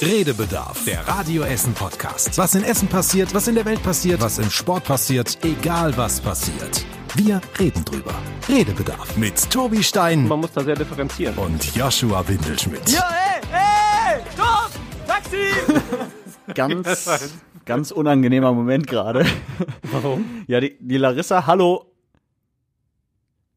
Redebedarf, der Radio Essen Podcast. Was in Essen passiert, was in der Welt passiert, was im Sport passiert, egal was passiert. Wir reden drüber. Redebedarf mit Tobi Stein Man muss da sehr differenzieren. und Joshua Windelschmidt. Ja, ey, ey, stopp! Taxi! ganz, ganz unangenehmer Moment gerade. Warum? Ja, die, die Larissa, hallo,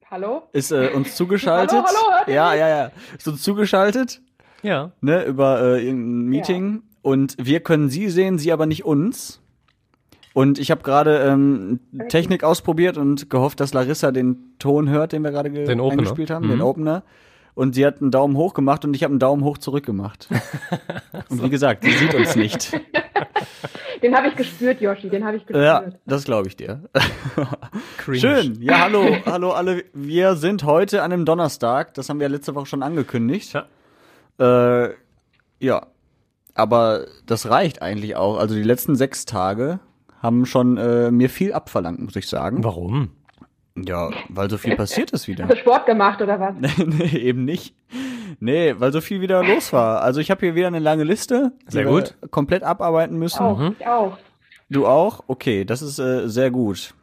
Hallo? ist äh, uns zugeschaltet. Hallo, hallo, hört ihr ja, mich? ja, ja. Ist uns zugeschaltet, Ja. ne, über äh, irgendein Meeting. Und wir können sie sehen, sie aber nicht uns. Und ich habe gerade ähm, Technik ausprobiert und gehofft, dass Larissa den Ton hört, den wir gerade ge- Den eingespielt haben, den Mhm. Opener. Und sie hat einen Daumen hoch gemacht und ich habe einen Daumen hoch zurück gemacht. Und wie gesagt, sie sieht uns nicht. Den habe ich gespürt, Yoshi, den habe ich gespürt. Ja, das glaube ich dir. Schön. Ja, hallo, hallo alle. Wir sind heute an einem Donnerstag. Das haben wir ja letzte Woche schon angekündigt. Ja. Äh, ja. Aber das reicht eigentlich auch. Also die letzten sechs Tage haben schon äh, mir viel abverlangt, muss ich sagen. Warum? Ja, weil so viel passiert ist wieder. Hast du Sport gemacht oder was? nee, eben nicht. Nee, weil so viel wieder los war. Also ich habe hier wieder eine lange Liste, Sehr gut. komplett abarbeiten müssen. Auch, ich auch. Du auch? Okay, das ist äh, sehr gut.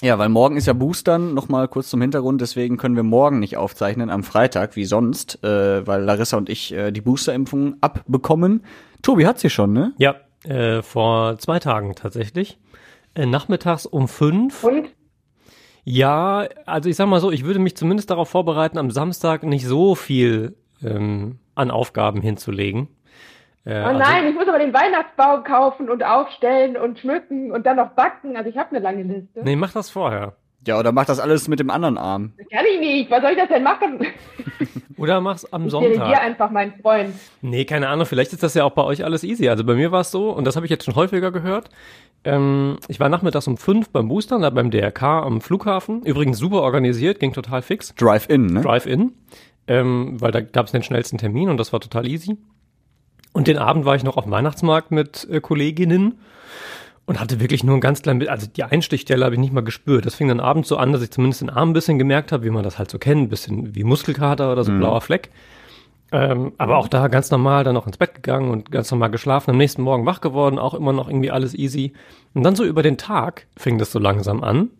Ja, weil morgen ist ja Boostern, nochmal kurz zum Hintergrund, deswegen können wir morgen nicht aufzeichnen, am Freitag, wie sonst, äh, weil Larissa und ich äh, die Boosterimpfung abbekommen. Tobi hat sie schon, ne? Ja, äh, vor zwei Tagen tatsächlich. Äh, nachmittags um fünf. Und? Ja, also ich sag mal so, ich würde mich zumindest darauf vorbereiten, am Samstag nicht so viel ähm, an Aufgaben hinzulegen. Äh, Oh also- nein, ich muss aber den Weihnachtsbaum kaufen und aufstellen und schmücken und dann noch backen. Also ich habe eine lange Liste. Nee, mach das vorher. Ja, oder macht das alles mit dem anderen Arm? Das kann ich nicht. Was soll ich das denn machen? Oder mach's am Ich Sonntag. einfach meinen Freund. Nee, keine Ahnung, vielleicht ist das ja auch bei euch alles easy. Also bei mir war es so, und das habe ich jetzt schon häufiger gehört. Ähm, ich war nachmittags um fünf beim Boostern, da beim DRK am Flughafen. Übrigens super organisiert, ging total fix. Drive-In, ne? Drive-In, ähm, weil da gab es den schnellsten Termin und das war total easy. Und den Abend war ich noch auf dem Weihnachtsmarkt mit äh, Kolleginnen und hatte wirklich nur ein ganz klein bisschen, also die Einstichstelle habe ich nicht mal gespürt. Das fing dann abends so an, dass ich zumindest den Arm ein bisschen gemerkt habe, wie man das halt so kennt, ein bisschen wie Muskelkater oder so blauer Fleck. Ähm, aber auch da ganz normal dann noch ins Bett gegangen und ganz normal geschlafen, am nächsten Morgen wach geworden, auch immer noch irgendwie alles easy. Und dann so über den Tag fing das so langsam an.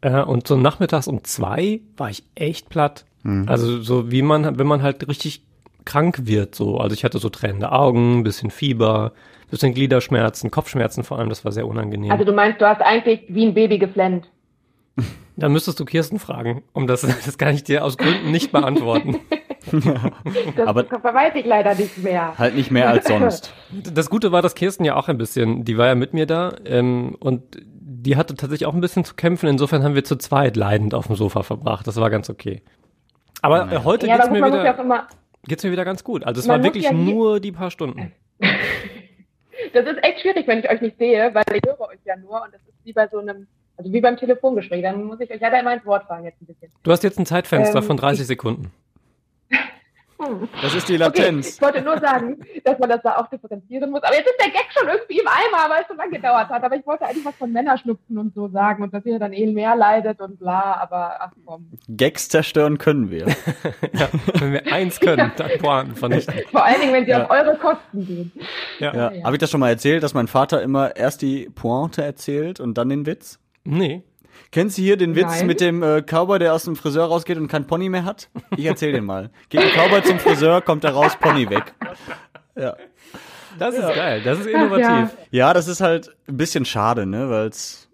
Äh, und so nachmittags um zwei war ich echt platt. Also so wie man, wenn man halt richtig krank wird, so. Also ich hatte so tränende Augen, bisschen Fieber, bisschen Gliederschmerzen, Kopfschmerzen vor allem, das war sehr unangenehm. Also du meinst, du hast eigentlich wie ein Baby geflennt. da müsstest du Kirsten fragen, um das, das kann ich dir aus Gründen nicht beantworten. Das Aber- weiß ich leider nicht mehr. Halt nicht mehr als sonst. Das Gute war, dass Kirsten ja auch ein bisschen, die war ja mit mir da ähm, und die hatte tatsächlich auch ein bisschen zu kämpfen. Insofern haben wir zu zweit leidend auf dem Sofa verbracht. Das war ganz okay. Aber äh, heute Ja, geht's mir ja wieder, immer. Geht's mir wieder ganz gut. Also es war wirklich ja nur die paar Stunden. Das ist echt schwierig, wenn ich euch nicht sehe, weil ich höre euch ja nur und das ist wie bei so einem, also wie beim Telefongespräch. Dann muss ich euch leider immer ins Wort fallen jetzt ein bisschen. Du hast jetzt ein Zeitfenster Ähm, von 30 Sekunden. Hm. Das ist die Okay, Latenz. ich wollte nur sagen, dass man das da auch differenzieren muss. Aber jetzt ist der Gag schon irgendwie im Eimer, weil es so lange gedauert hat. Aber ich wollte eigentlich was von Männerschnupfen und so sagen und dass ihr dann eh mehr leidet und bla, aber ach komm. Gags zerstören können wir. Ja, wenn wir eins können, dann Pointen vernichten. Vor allen Dingen, wenn sie Ja. auf eure Kosten gehen. Ja. Ja. ja. Habe ich das schon mal erzählt, dass mein Vater immer erst die Pointe erzählt und dann den Witz? Nee. Kennst du hier den Witz Nein. mit dem äh, Cowboy, der aus dem Friseur rausgeht und kein Pony mehr hat? Ich erzähl den mal. Geht ein Cowboy zum Friseur, kommt da raus, Pony weg. Ja. Das ist geil, das ist Ach, ja. innovativ. ja, das ist halt ein bisschen schade, ne, weil's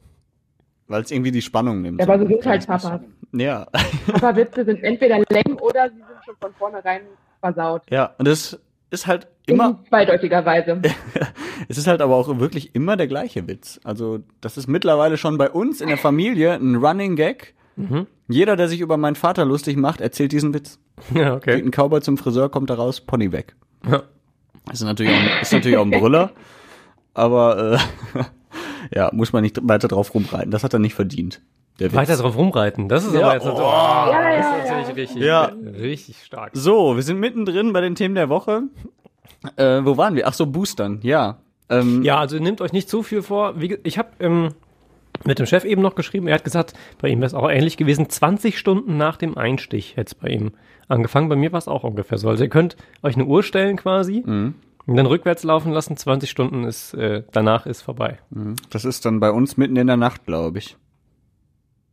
weil's irgendwie die Spannung nimmt. Ja, aber so sind halt Papas. bisschen. Ja. Aber Witze sind entweder lame oder sie sind schon von vornherein versaut. Ja, und das ist halt immer In zweideutiger Weise. Es ist halt aber auch wirklich immer der gleiche Witz. Also, das ist mittlerweile schon bei uns in der Familie ein Running Gag. Mhm. Jeder, der sich über meinen Vater lustig macht, erzählt diesen Witz. Ja, Geht okay. ein Cowboy zum Friseur, kommt da raus, Pony weg. Ja. Das ist natürlich auch, ein- ist natürlich auch ein Brüller. Aber äh, ja, muss man nicht weiter drauf rumreiten. Das hat er nicht verdient. Der Witz. Weiter drauf rumreiten, das ist Ja, aber jetzt oh, Ja, das ja, ist ja. natürlich richtig, Ja. richtig stark. So, wir sind mittendrin bei den Themen der Woche. Äh, wo waren wir? Ach so, Boostern, ja. Ähm, Ja, also nehmt euch nicht zu viel vor. Wie, ich habe ähm, mit dem Chef eben noch geschrieben, er hat gesagt, bei ihm wäre es auch ähnlich gewesen. 20 Stunden nach dem Einstich hätte es bei ihm angefangen. Bei mir war es auch ungefähr so. Also ihr könnt euch eine Uhr stellen quasi. Mhm. Und dann rückwärts laufen lassen, 20 Stunden ist, äh, danach ist vorbei. Mhm. Das ist dann bei uns mitten in der Nacht, glaube ich.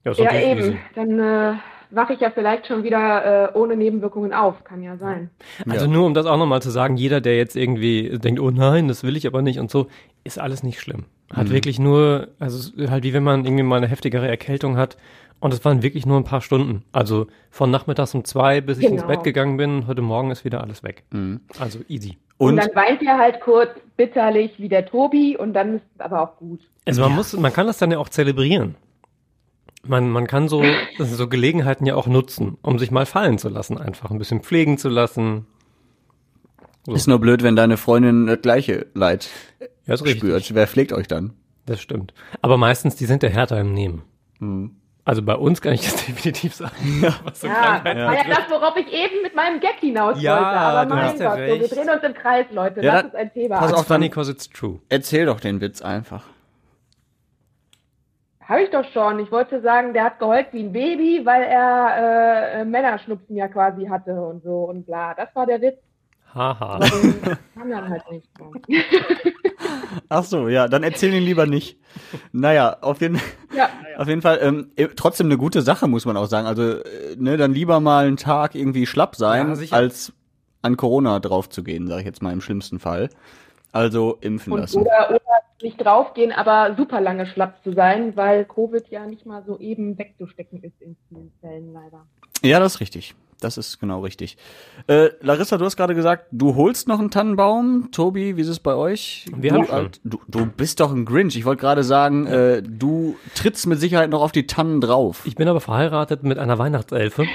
Ja, Ja, eben. easy. Dann äh, wache ich ja vielleicht schon wieder äh, ohne Nebenwirkungen auf. Kann ja sein. Also Ja. nur um das auch nochmal zu sagen, jeder, der jetzt irgendwie denkt, oh nein, das will ich aber nicht und so, ist alles nicht schlimm. Hat wirklich nur, also es ist halt wie wenn man irgendwie mal eine heftigere Erkältung hat und es waren wirklich nur ein paar Stunden. Also von nachmittags um zwei, bis ich ins Genau. Bett gegangen bin, heute Morgen ist wieder alles weg. Also easy. Und, Und dann weint ihr halt kurz bitterlich wie der Tobi und dann ist es aber auch gut. Also man muss, man kann das dann ja auch zelebrieren. Man, man kann so, so Gelegenheiten ja auch nutzen, um sich mal fallen zu lassen, einfach ein bisschen pflegen zu lassen. ist nur blöd, wenn deine Freundin das gleiche Leid Ja, ist richtig. spürt. Wer pflegt euch dann? Das stimmt. Aber meistens, die sind ja härter im Nehmen. Also bei uns kann ich das definitiv sagen. Was so Ja, das war ja das, worauf ich eben mit meinem Gag hinaus Ja, wollte. Aber mein hast ja Gott, so, wir drehen uns im Kreis, Leute. Ja, das ist ein Thema. pass auf, funny dann- cause it's true. Erzähl doch den Witz einfach. Habe ich doch schon. Ich wollte sagen, der hat geheult wie ein Baby, weil er äh, Männerschnupfen ja quasi hatte und so und bla. Das war der Witz. Haha. Kann dann halt nicht. Ach so, ja, dann erzähl ihn lieber nicht. Naja, auf jeden, Ja, auf jeden Fall ähm, eh, trotzdem eine gute Sache, muss man auch sagen. Also, äh, ne, dann lieber mal einen Tag irgendwie schlapp sein, Ja, als an Corona drauf zu gehen, sage ich jetzt mal im schlimmsten Fall. Also impfen und lassen. oder, oder nicht draufgehen, aber super lange schlapp zu sein, weil Covid ja nicht mal so eben wegzustecken ist in vielen Fällen leider. Ja, das ist richtig. Das ist genau richtig. Äh, Larissa, du hast gerade gesagt, du holst noch einen Tannenbaum. Tobi, wie ist es bei euch? Wir du, haben schon. alt- du, du bist doch ein Grinch. Ich wollte gerade sagen, äh, du trittst mit Sicherheit noch auf die Tannen drauf. Ich bin aber verheiratet mit einer Weihnachtselfe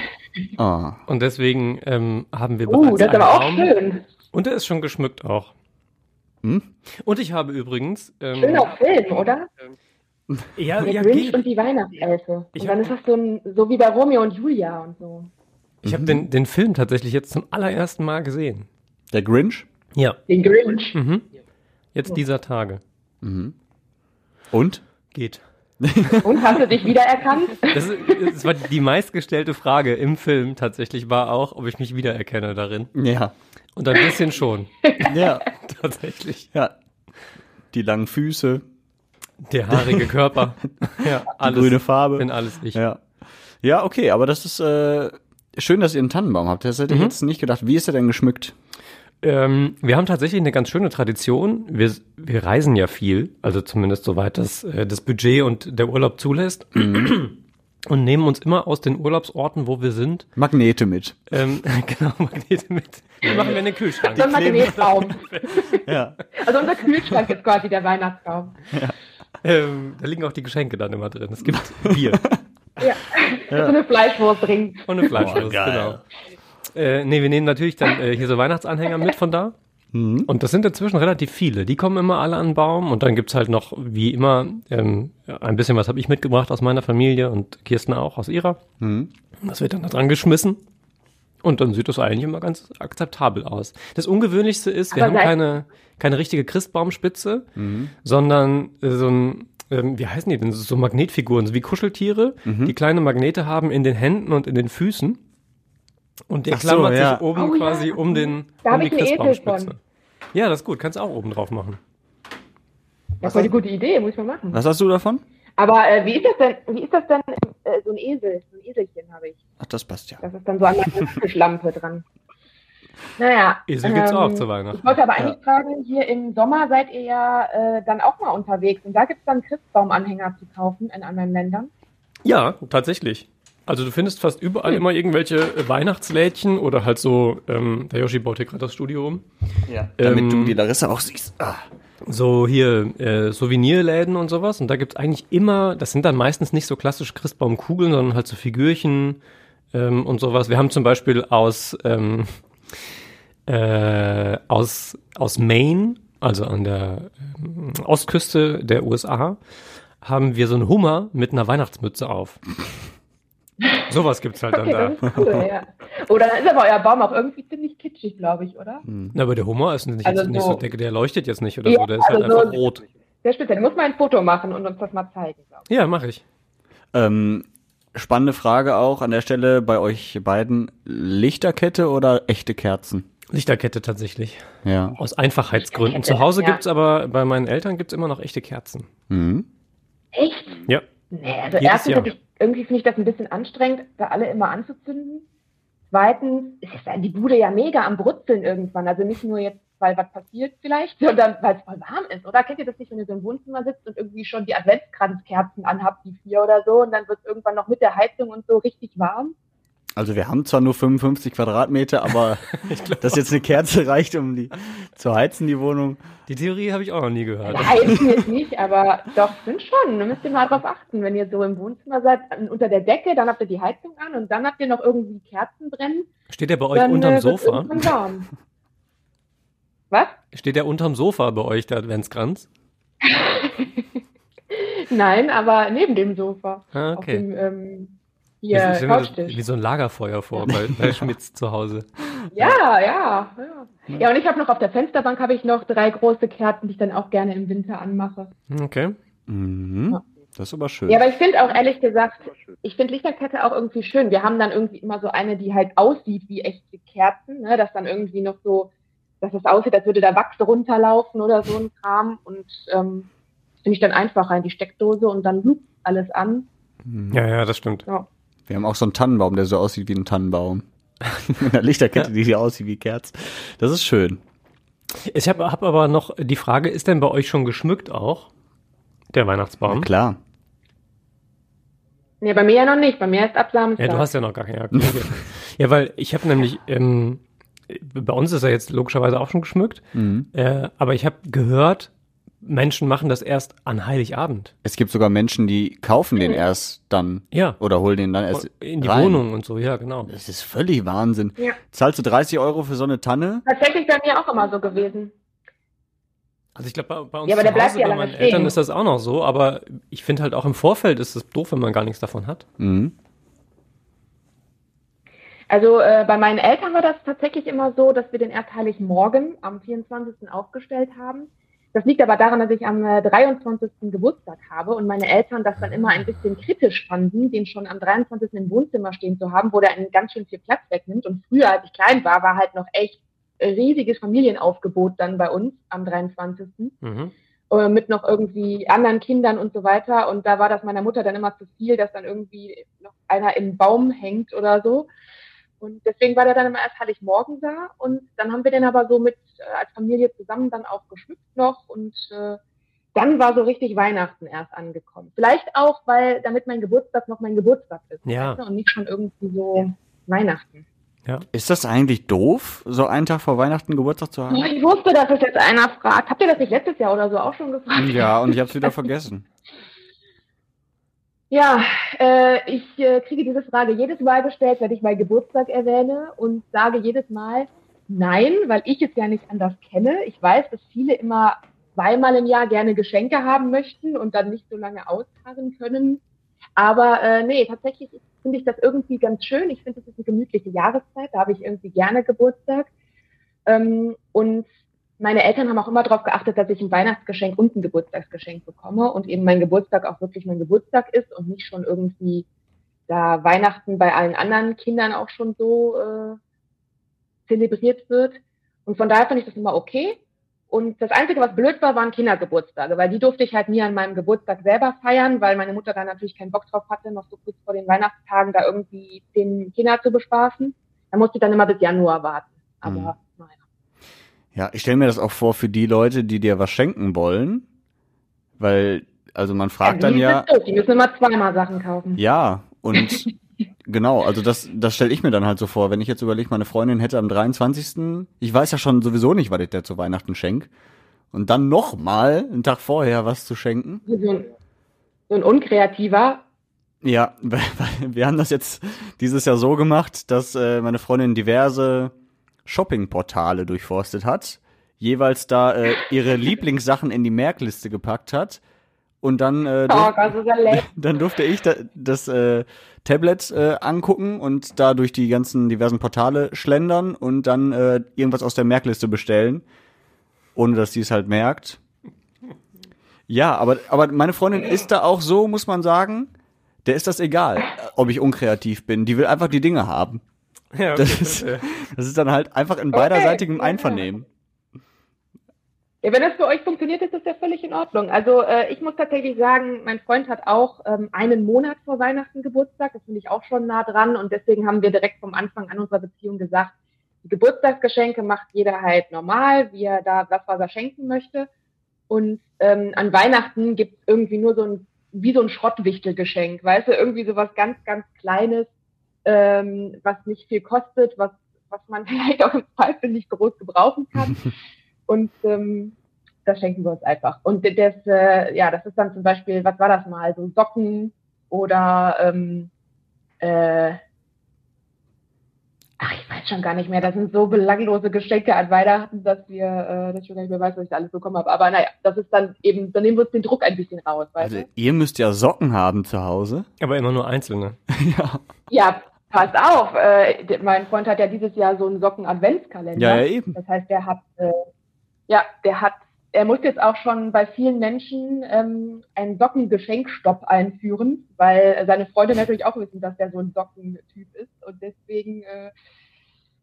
Ah. und deswegen ähm, haben wir bereits Uh, das ist einen aber auch Baum. schön. Und der ist schon geschmückt auch. Hm? Und ich habe übrigens ähm, Schöner Film, oder? ja, Der ja, Grinch geht. und die Weihnachtselfe. Ich und dann hab- ist das so, ein, so wie bei Romeo und Julia und so. Ich habe den, den Film tatsächlich jetzt zum allerersten Mal gesehen. Der Grinch? Ja, Den Grinch. mhm. jetzt dieser Tage. Und? Geht. Und hast du dich wiedererkannt? Das, ist, das war die meistgestellte Frage im Film tatsächlich war auch, ob ich mich wiedererkenne darin. Ja. Und ein bisschen schon, Ja. tatsächlich. ja. Die langen Füße, Der haarige Körper. Ja, die alles. grüne Farbe. Bin alles ich. Ja. Ja, okay, aber das ist äh, schön, dass ihr einen Tannenbaum habt. Das hätte ich jetzt nicht gedacht. Wie ist er denn geschmückt? Ähm, wir haben tatsächlich eine ganz schöne Tradition. Wir, wir reisen ja viel, also zumindest soweit das, äh, das Budget und der Urlaub zulässt. Und nehmen uns immer aus den Urlaubsorten, wo wir sind, Magnete mit. ähm, genau, Magnete mit. Die machen wir in den Kühlschrank. So ein Magnetbaum. Ja. Also unser Kühlschrank ist quasi der Weihnachtsbaum. Ähm, da liegen auch die Geschenke dann immer drin. Es gibt Bier Ja. So eine Fleischwurst drin. und eine Fleischwurst, genau. Äh, nee, wir nehmen natürlich dann äh, hier so Weihnachtsanhänger mit von da. Und das sind inzwischen relativ viele. Die kommen immer alle an den Baum. Und dann gibt's halt noch, wie immer, ähm, ein bisschen was habe ich mitgebracht aus meiner Familie und Kirsten auch aus ihrer. Das wird dann da dran geschmissen. Und dann sieht das eigentlich immer ganz akzeptabel aus. Das Ungewöhnlichste ist, wir Aber haben keine, keine richtige Christbaumspitze, sondern äh, so ein, ähm, wie heißen die denn? So Magnetfiguren, so wie Kuscheltiere, die kleine Magnete haben in den Händen und in den Füßen. Und der Ach so, klammert ja. sich oben Oh, ja. quasi um den Da um die ich einen Esel Christbaumspitze. von. Ja, das ist gut. Kannst du auch oben drauf machen. Das war eine gute Idee, muss ich mal machen. Was hast du davon? Aber äh, wie ist das denn, wie ist das denn, äh, so ein Esel, so ein Eselchen habe ich. Ach, das passt ja. Das ist dann so an der Tischlampe dran. Naja. Esel gibt's auch zu Weihnachten. Ich wollte aber eigentlich fragen, hier im Sommer seid ihr ja äh, dann auch mal unterwegs und da gibt's dann Christbaumanhänger zu kaufen in anderen Ländern. Ja, tatsächlich. Also du findest fast überall immer irgendwelche äh, Weihnachtslädchen oder halt so, ähm, der Yoshi baut hier gerade das Studio um. Ja. Damit Ähm, du die Larissa auch siehst. Ah. So hier äh, Souvenirläden und sowas. Und da gibt's eigentlich immer, das sind dann meistens nicht so klassische Christbaumkugeln, sondern halt so Figürchen ähm, und sowas. Wir haben zum Beispiel aus, ähm, äh, aus, aus Maine, also an der ähm, Ostküste der USA, haben wir so einen Hummer mit einer Weihnachtsmütze auf. Sowas gibt's halt Okay, dann da. cool, ja. Oder dann ist aber euer Baum auch irgendwie ziemlich kitschig, glaube ich, oder? Na, aber der Hummer ist nicht, Also jetzt nicht so- so, der, der leuchtet jetzt nicht oder Ja, so, der ist halt also so- einfach rot. Sehr speziell. Du musst mal ein Foto machen und uns das mal zeigen, glaube Ja, mache ich. Ähm, spannende Frage auch an der Stelle bei euch beiden. Lichterkette oder echte Kerzen? Lichterkette tatsächlich. Ja. Aus Einfachheitsgründen. Zu Hause ja. gibt's aber, bei meinen Eltern gibt's immer noch echte Kerzen. Mhm. Echt? Ja. Nee, also Jedes erstens, Jahr. Irgendwie finde ich das ein bisschen anstrengend, da alle immer anzuzünden. Zweitens ist die Bude ja mega am Brutzeln irgendwann. Also nicht nur jetzt, weil was passiert vielleicht, sondern weil es voll warm ist. Oder kennt ihr das nicht, wenn ihr so im Wohnzimmer sitzt und irgendwie schon die Adventskranzkerzen anhabt, die vier oder so, und dann wird es irgendwann noch mit der Heizung und so richtig warm? Also wir haben zwar nur 55 Quadratmeter, aber dass jetzt eine Kerze reicht, um die zu heizen, die Wohnung. Die Theorie habe ich auch noch nie gehört. Heizen jetzt nicht, aber doch, sind schon. Da müsst ihr mal drauf achten, wenn ihr so im Wohnzimmer seid, unter der Decke, dann habt ihr die Heizung an und dann habt ihr noch irgendwie Kerzen brennen. Steht der bei euch dann unterm äh, Sofa? warm. Was? Steht der unterm Sofa bei euch, der Adventskranz? Nein, aber neben dem Sofa. Ah, Auf okay. dem ähm, Mir das Couchtisch. wie so ein Lagerfeuer vor bei, bei Schmitz zu Hause. Ja, ja, ja. Ja, und ich habe noch auf der Fensterbank habe ich noch drei große Kerzen, die ich dann auch gerne im Winter anmache. Okay. Mhm. Ja. Das ist aber schön. Ja, aber ich finde auch ehrlich gesagt, ich finde Lichterkette auch irgendwie schön. Wir haben dann irgendwie immer so eine, die halt aussieht wie echte Kerzen, ne? dass dann irgendwie noch so, dass es aussieht, als würde da Wachs runterlaufen oder so ein Kram. Und ähm, das finde ich dann einfacher in die Steckdose und dann lugt alles an. Mhm. Ja, ja, das stimmt. Wir haben auch so einen Tannenbaum, der so aussieht wie ein Tannenbaum. Mit einer Lichterkette, die hier aussieht wie Kerz. Das ist schön. Ich habe hab aber noch die Frage, ist denn bei euch schon geschmückt auch? Der Weihnachtsbaum? Na klar. Nee, bei mir ja noch nicht. Bei mir ist ab Samstag. Ja, du hast ja noch gar keine. Ja, okay. ja weil ich habe nämlich, ähm, bei uns ist er jetzt logischerweise auch schon geschmückt, Mhm. äh, aber ich habe gehört, Menschen machen das erst an Heiligabend. Es gibt sogar Menschen, die kaufen den erst dann Ja. oder holen den dann erst In die rein. Wohnung und so, ja, genau. Das ist völlig Wahnsinn. Ja. Zahlst du 30 Euro für so eine Tanne? Tatsächlich bei mir auch immer so gewesen. Also ich glaube, bei, bei uns Ja, aber der zu Hause, bei meinen. Eltern ist das auch noch so, aber ich finde halt auch im Vorfeld ist es doof, wenn man gar nichts davon hat. Mhm. Also äh, bei meinen Eltern war das tatsächlich immer so, dass wir den erst Heiligmorgen am 24. aufgestellt haben. Das liegt aber daran, dass ich am äh, 23. Geburtstag habe und meine Eltern das dann immer ein bisschen kritisch fanden, den schon am 23. im Wohnzimmer stehen zu haben, wo der einen ganz schön viel Platz wegnimmt. Und früher, als ich klein war, war halt noch echt riesiges Familienaufgebot dann bei uns am 23 Mhm. äh, mit noch irgendwie anderen Kindern und so weiter. Und da war das meiner Mutter dann immer zu viel, dass dann irgendwie noch einer im Baum hängt oder so. Und deswegen war der dann immer erst Heiligmorgen da. Und dann haben wir den aber so mit äh, als Familie zusammen dann auch geschmückt noch. Und äh, dann war so richtig Weihnachten erst angekommen. Vielleicht auch, weil damit mein Geburtstag noch mein Geburtstag ist. Ja. weißt du, Und nicht schon irgendwie so Weihnachten. Ist das eigentlich doof, so einen Tag vor Weihnachten Geburtstag zu haben? ich wusste, dass es jetzt einer fragt. Habt ihr das nicht letztes Jahr oder so auch schon gefragt? Ja, und ich habe es wieder vergessen. Ja, äh, ich äh, kriege diese Frage jedes Mal gestellt, wenn ich meinen Geburtstag erwähne und sage jedes Mal nein, weil ich es ja nicht anders kenne. Ich weiß, dass viele immer zweimal im Jahr gerne Geschenke haben möchten und dann nicht so lange ausharren können. Aber äh, nee, tatsächlich finde ich das irgendwie ganz schön. Ich finde, es ist eine gemütliche Jahreszeit. Da habe ich irgendwie gerne Geburtstag. Ähm, und meine Eltern haben auch immer darauf geachtet, dass ich ein Weihnachtsgeschenk und ein Geburtstagsgeschenk bekomme und eben mein Geburtstag auch wirklich mein Geburtstag ist und nicht schon irgendwie da Weihnachten bei allen anderen Kindern auch schon so äh, zelebriert wird. Und von daher finde ich das immer okay. Und das Einzige, was blöd war, waren Kindergeburtstage, weil die durfte ich halt nie an meinem Geburtstag selber feiern, weil meine Mutter da natürlich keinen Bock drauf hatte, noch so kurz vor den Weihnachtstagen da irgendwie zehn Kinder zu bespaßen. Da musste ich dann immer bis Januar warten. Aber Mhm. Ja, ich stelle mir das auch vor für die Leute, die dir was schenken wollen. Weil, also man fragt dann die ja, doof, die müssen immer zweimal Sachen kaufen. ja, und genau, also das, das stelle ich mir dann halt so vor. Wenn ich jetzt überlege, meine Freundin hätte am 23. Ich weiß ja schon sowieso nicht, was ich der zu Weihnachten schenk. Und dann noch mal einen Tag vorher was zu schenken. So ein, so ein unkreativer. Ja, wir haben das jetzt dieses Jahr so gemacht, dass äh, meine Freundin diverse Shoppingportale durchforstet hat, jeweils da äh, ihre Lieblingssachen in die Merkliste gepackt hat und dann äh, Oh dur- Gott, so sehr dann durfte ich da, das äh, Tablet äh, angucken und da durch die ganzen diversen Portale schlendern und dann äh, irgendwas aus der Merkliste bestellen, ohne dass sie es halt merkt. Ja, aber, aber meine Freundin ist da auch so, muss man sagen, der ist das egal, ob ich unkreativ bin. Die will einfach die Dinge haben. Ja, okay, Das ist, äh, das ist dann halt einfach in beiderseitigem ja. Einvernehmen. Ja, wenn das für euch funktioniert, ist das ja völlig in Ordnung. Also äh, ich muss tatsächlich sagen, mein Freund hat auch ähm, einen Monat vor Weihnachten Geburtstag. Das finde ich auch schon nah dran. Und deswegen haben wir direkt vom Anfang an unserer Beziehung gesagt, die Geburtstagsgeschenke macht jeder halt normal, wie er da was, was er schenken möchte. Und ähm, an Weihnachten gibt es irgendwie nur so ein, wie so ein Schrottwichtelgeschenk, weißt du, irgendwie so was ganz, ganz Kleines, ähm, was nicht viel kostet, was, was man vielleicht auch im Zweifel nicht groß gebrauchen kann. Und ähm, das schenken wir uns einfach. Und das, äh, ja, das ist dann zum Beispiel, was war das mal, so Socken oder ähm, äh, ach, ich weiß schon gar nicht mehr. Das sind so belanglose Geschenke an Weihnachten, dass wir, äh, dass ich schon gar nicht mehr weiß, was ich da alles bekommen habe. Aber naja, das ist dann eben, dann nehmen wir uns den Druck ein bisschen raus, weißt Also du? ihr müsst ja Socken haben zu Hause. aber immer nur einzelne. ja. Ja, passt auf. Äh, mein Freund hat ja dieses Jahr so einen Socken-Adventskalender. Ja, ja, eben. Das heißt, der hat, äh, ja, der hat, er muss jetzt auch schon bei vielen Menschen ähm, einen Sockengeschenkstopp einführen, weil seine Freunde natürlich auch wissen, dass der so ein Sockentyp ist und deswegen, äh,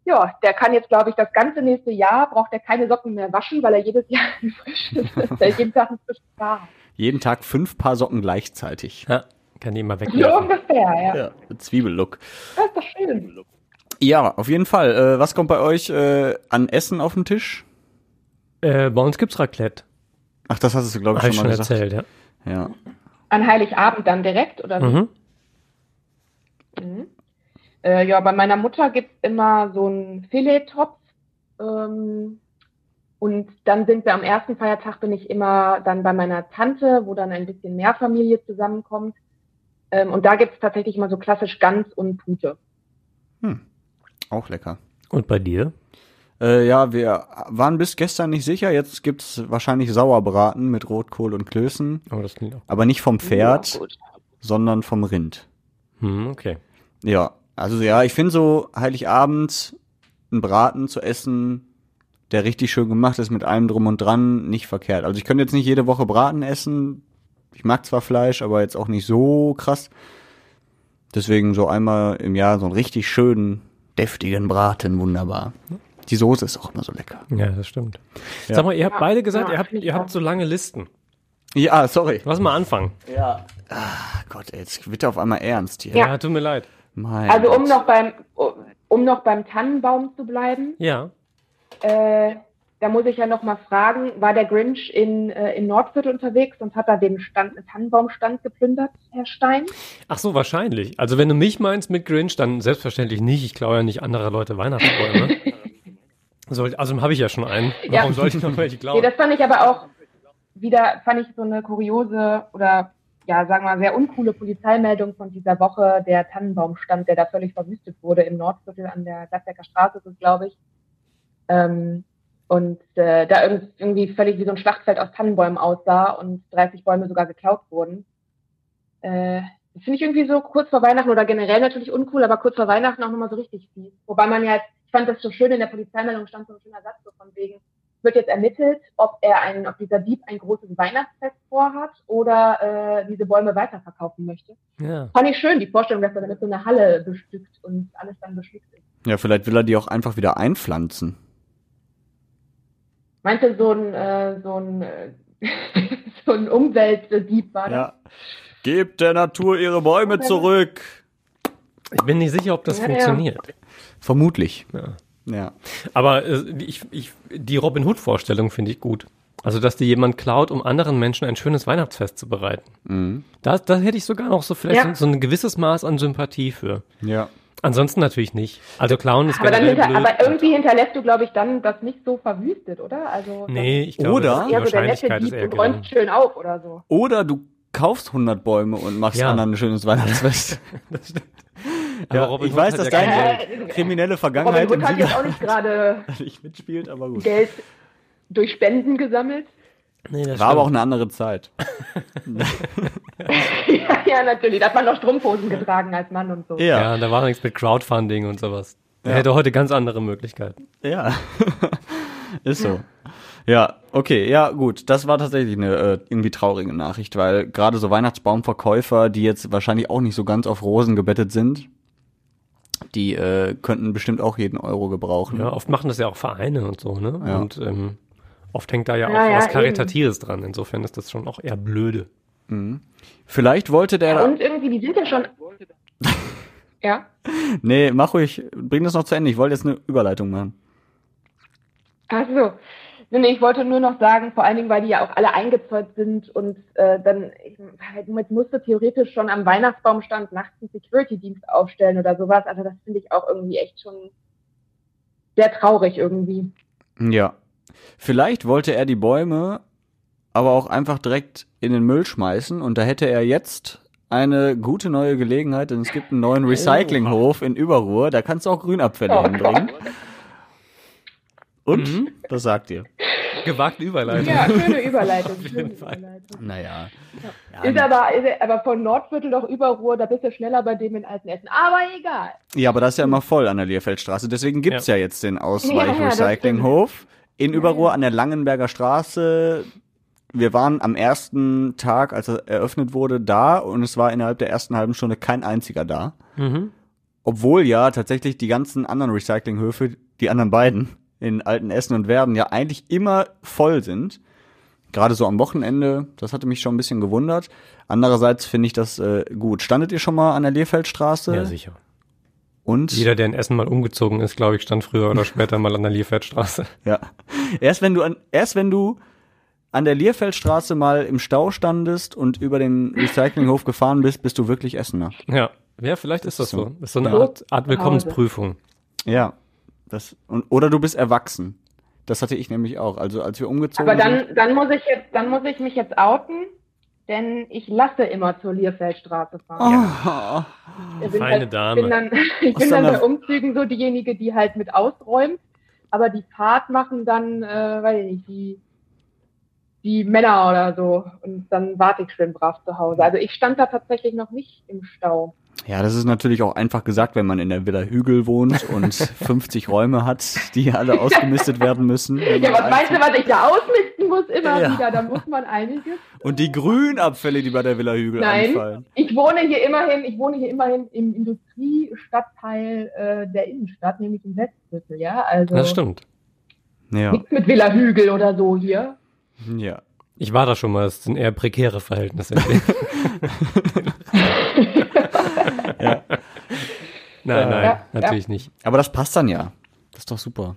ja, der kann jetzt, glaube ich, das ganze nächste Jahr braucht er keine Socken mehr waschen, weil er jedes Jahr ein frisches, jeden Tag ein frisches Paar hat. Jeden Tag fünf Paar Socken gleichzeitig. Ja, kann die immer So wegwerfen. ungefähr, ja. Ja, Zwiebellook. Das ist doch schön. Ja, auf jeden Fall. Äh, was kommt bei euch äh, an Essen auf den Tisch? Äh, bei uns gibt's Raclette. Ach, das hast du, glaube ich, ich schon schon mal gesagt. erzählt, ja. Ja. An Heiligabend dann direkt, oder? wie? Mhm. Mhm. Äh, ja, bei meiner Mutter gibt's immer so einen Filet-Topf. Ähm, und dann sind wir am ersten Feiertag, bin ich immer dann bei meiner Tante, wo dann ein bisschen mehr Familie zusammenkommt. Ähm, und da gibt's tatsächlich immer so klassisch Gans und Pute. Hm. Auch lecker. Und bei dir? Äh, ja, wir waren bis gestern nicht sicher. Jetzt gibt's wahrscheinlich Sauerbraten mit Rotkohl und Klößen. Oh, das klingt auch. Aber nicht vom Pferd, sondern vom Rind. Hm, okay. Ja, also ja, ich finde so Heiligabend einen Braten zu essen, der richtig schön gemacht ist mit allem drum und dran, nicht verkehrt. Also ich könnte jetzt nicht jede Woche Braten essen. Ich mag zwar Fleisch, aber jetzt auch nicht so krass. Deswegen so einmal im Jahr so einen richtig schönen, deftigen Braten, wunderbar. Die Soße ist auch immer so lecker. Ja, das stimmt. Ja. Sag mal, ihr habt Ja, beide gesagt, ja, ihr habt, ihr habt so lange Listen. Ja, sorry. Lass mal anfangen. Ja. Ah, Gott, ey, jetzt wird er auf einmal ernst hier. Ja, tut mir leid. Mein Also um noch beim, um noch beim Tannenbaum zu bleiben, Ja. Äh, da muss ich ja noch mal fragen, war der Grinch in, äh, in Nordviertel unterwegs und hat da den Stand, den Tannenbaumstand geplündert, Herr Stein? Ach so, wahrscheinlich. Also wenn du mich meinst mit Grinch, dann selbstverständlich nicht. Ich klaue ja nicht anderer Leute Weihnachtsbäume. Soll, also habe ich ja schon einen. Ja. Warum sollte ich noch welche Nee, klauen? das fand ich aber auch wieder, fand ich so eine kuriose oder ja, sagen wir mal, sehr uncoole Polizeimeldung von dieser Woche, der Tannenbaumstand, der da völlig verwüstet wurde im Nordviertel an der Gladbecker Straße, ist es, glaube ich. Ähm, und äh, da irgend- irgendwie völlig wie so ein Schlachtfeld aus Tannenbäumen aussah und 30 Bäume sogar geklaut wurden. Äh, das finde ich irgendwie so kurz vor Weihnachten oder generell natürlich uncool, aber kurz vor Weihnachten auch nochmal so richtig fies. Wobei man ja, ich fand das so schön, in der Polizeimeldung stand so ein schöner Satz so von wegen, wird jetzt ermittelt, ob er ein, ob dieser Dieb ein großes Weihnachtsfest vorhat oder äh, diese Bäume weiterverkaufen möchte. Ja. Fand ich schön, die Vorstellung, dass er damit so eine Halle bestückt und alles dann beschmückt ist. Ja, vielleicht will er die auch einfach wieder einpflanzen. Meinst du, so ein, äh, so ein, äh, so ein Umweltdieb war das? Ja. Gebt der Natur ihre Bäume zurück. Ich bin nicht sicher, ob das Ja, ja. funktioniert. Vermutlich. Ja. Ja. Aber äh, ich, ich, die Robin Hood-Vorstellung finde ich gut. Also, dass dir jemand klaut, um anderen Menschen ein schönes Weihnachtsfest zu bereiten. Mhm. Da, da hätte ich sogar noch so vielleicht Ja. so, so ein gewisses Maß an Sympathie für. Ja. Ansonsten natürlich nicht. Also Klauen ist Aber, dann hinter, blöd. aber irgendwie hinterlässt du, glaube ich, dann das nicht so verwüstet, oder? Also Nee, ich glaube, Oder- die eher so der nette Wahrscheinlichkeit ist eher und schön auf oder so. Oder du kaufst 100 Bäume und machst Ja. anderen ein schönes Weihnachtsfest. Aber ja, Robin ich weiß, dass ja deine Geld. kriminelle Robin Vergangenheit Hood im hat jetzt auch nicht gerade nicht mitspielt, aber gut. Geld durch Spenden gesammelt. Nee, das War aber auch stimmt. eine andere Zeit. ja, ja, natürlich. Da hat man noch Strumpfhosen getragen als Mann und so. Ja, da war nichts mit Crowdfunding und sowas. Er Ja. hätte heute ganz andere Möglichkeiten. Ja. Ist so. Ja, okay, ja, gut. Das war tatsächlich eine äh, irgendwie traurige Nachricht, weil gerade so Weihnachtsbaumverkäufer, die jetzt wahrscheinlich auch nicht so ganz auf Rosen gebettet sind, Die äh, könnten bestimmt auch jeden Euro gebrauchen. Ja, oft machen das ja auch Vereine und so, ne? Ja. Und ähm, oft hängt da ja auch Ja, was eben. Karitatives dran. Insofern ist das schon auch eher blöde. Vielleicht wollte der. Ja, und irgendwie, die sind ja schon. Ja. nee, mach ruhig, bring das noch zu Ende. Ich wollte jetzt eine Überleitung machen. Ach so. Nee, nee, ich wollte nur noch sagen, vor allen Dingen, weil die ja auch alle eingezäunt sind und äh, dann, ich, halt, jetzt musste theoretisch schon am Weihnachtsbaumstand nachts einen Security-Dienst aufstellen oder sowas. Also das finde ich auch irgendwie echt schon sehr traurig irgendwie. Ja. Vielleicht wollte er die Bäume aber auch einfach direkt in den Müll schmeißen und da hätte er jetzt eine gute neue Gelegenheit, denn es gibt einen neuen Recyclinghof in Überruhr, da kannst du auch Grünabfälle Oh hinbringen. Und? Mhm. Was sagt ihr? Gewagte Überleitung. Ja, schöne Überleitung. Schöne. Überleitung. Naja. Ist aber, ist aber von Nordviertel doch Überruhr, da bist du schneller bei dem in Altenessen. Aber egal. Ja, aber das ist ja immer voll an der Lierfeldstraße. Deswegen gibt's ja. jetzt den Ja, ja, das Ausweich-Recyclinghof in Überruhr an der Langenberger Straße. Wir waren am ersten Tag, als er eröffnet wurde, da und es war innerhalb der ersten halben Stunde kein einziger da. Mhm. Obwohl ja tatsächlich die ganzen anderen Recyclinghöfe, die anderen beiden in Altenessen und Werden ja eigentlich immer voll sind. Gerade so am Wochenende, das hatte mich schon ein bisschen gewundert. Andererseits finde ich das äh, gut. Standet ihr schon mal an der Lierfeldstraße? Ja, sicher. Und Jeder, der in Essen mal umgezogen ist, glaube ich, stand früher oder später mal an der Liefertstraße. Ja. Erst wenn du an, erst wenn du an der Lierfeldstraße mal im Stau standest und über den Recyclinghof gefahren bist, bist du wirklich Essener. Ja. Ja, vielleicht ist das So. so. Das ist so eine Art, Art Willkommensprüfung. Ja. Das, und, oder du bist erwachsen. Das hatte ich nämlich auch. Also als wir umgezogen Aber sind. dann, dann muss ich jetzt, dann muss ich mich jetzt outen, denn ich lasse immer zur Lierfeldstraße fahren. Oh, Ich bin Feine halt, Dame. Bin dann, ich Aus bin dann bei Umzügen so diejenige, die halt mit ausräumt, aber die Fahrt machen dann, äh, weiß ich nicht, die, die Männer oder so. Und dann warte ich schön brav zu Hause. Also ich stand da tatsächlich noch nicht im Stau. Ja, das ist natürlich auch einfach gesagt, wenn man in der Villa Hügel wohnt und 50 Räume hat, die alle ausgemistet werden müssen. Ja, was meinst du, was ich da ausmisten muss immer Ja. wieder? Da muss man einiges. Und die Grünabfälle, die bei der Villa Hügel Nein. anfallen. Ich wohne hier immerhin, ich wohne hier immerhin im Industriestadtteil äh, der Innenstadt, nämlich im Westviertel, ja. Also Das stimmt. Ja. nichts mit Villa Hügel oder so hier. Ja. Ich war da schon mal, es sind eher prekäre Verhältnisse. ja. nein, nein, Ja, natürlich nicht. Aber das passt dann ja. Das ist doch super.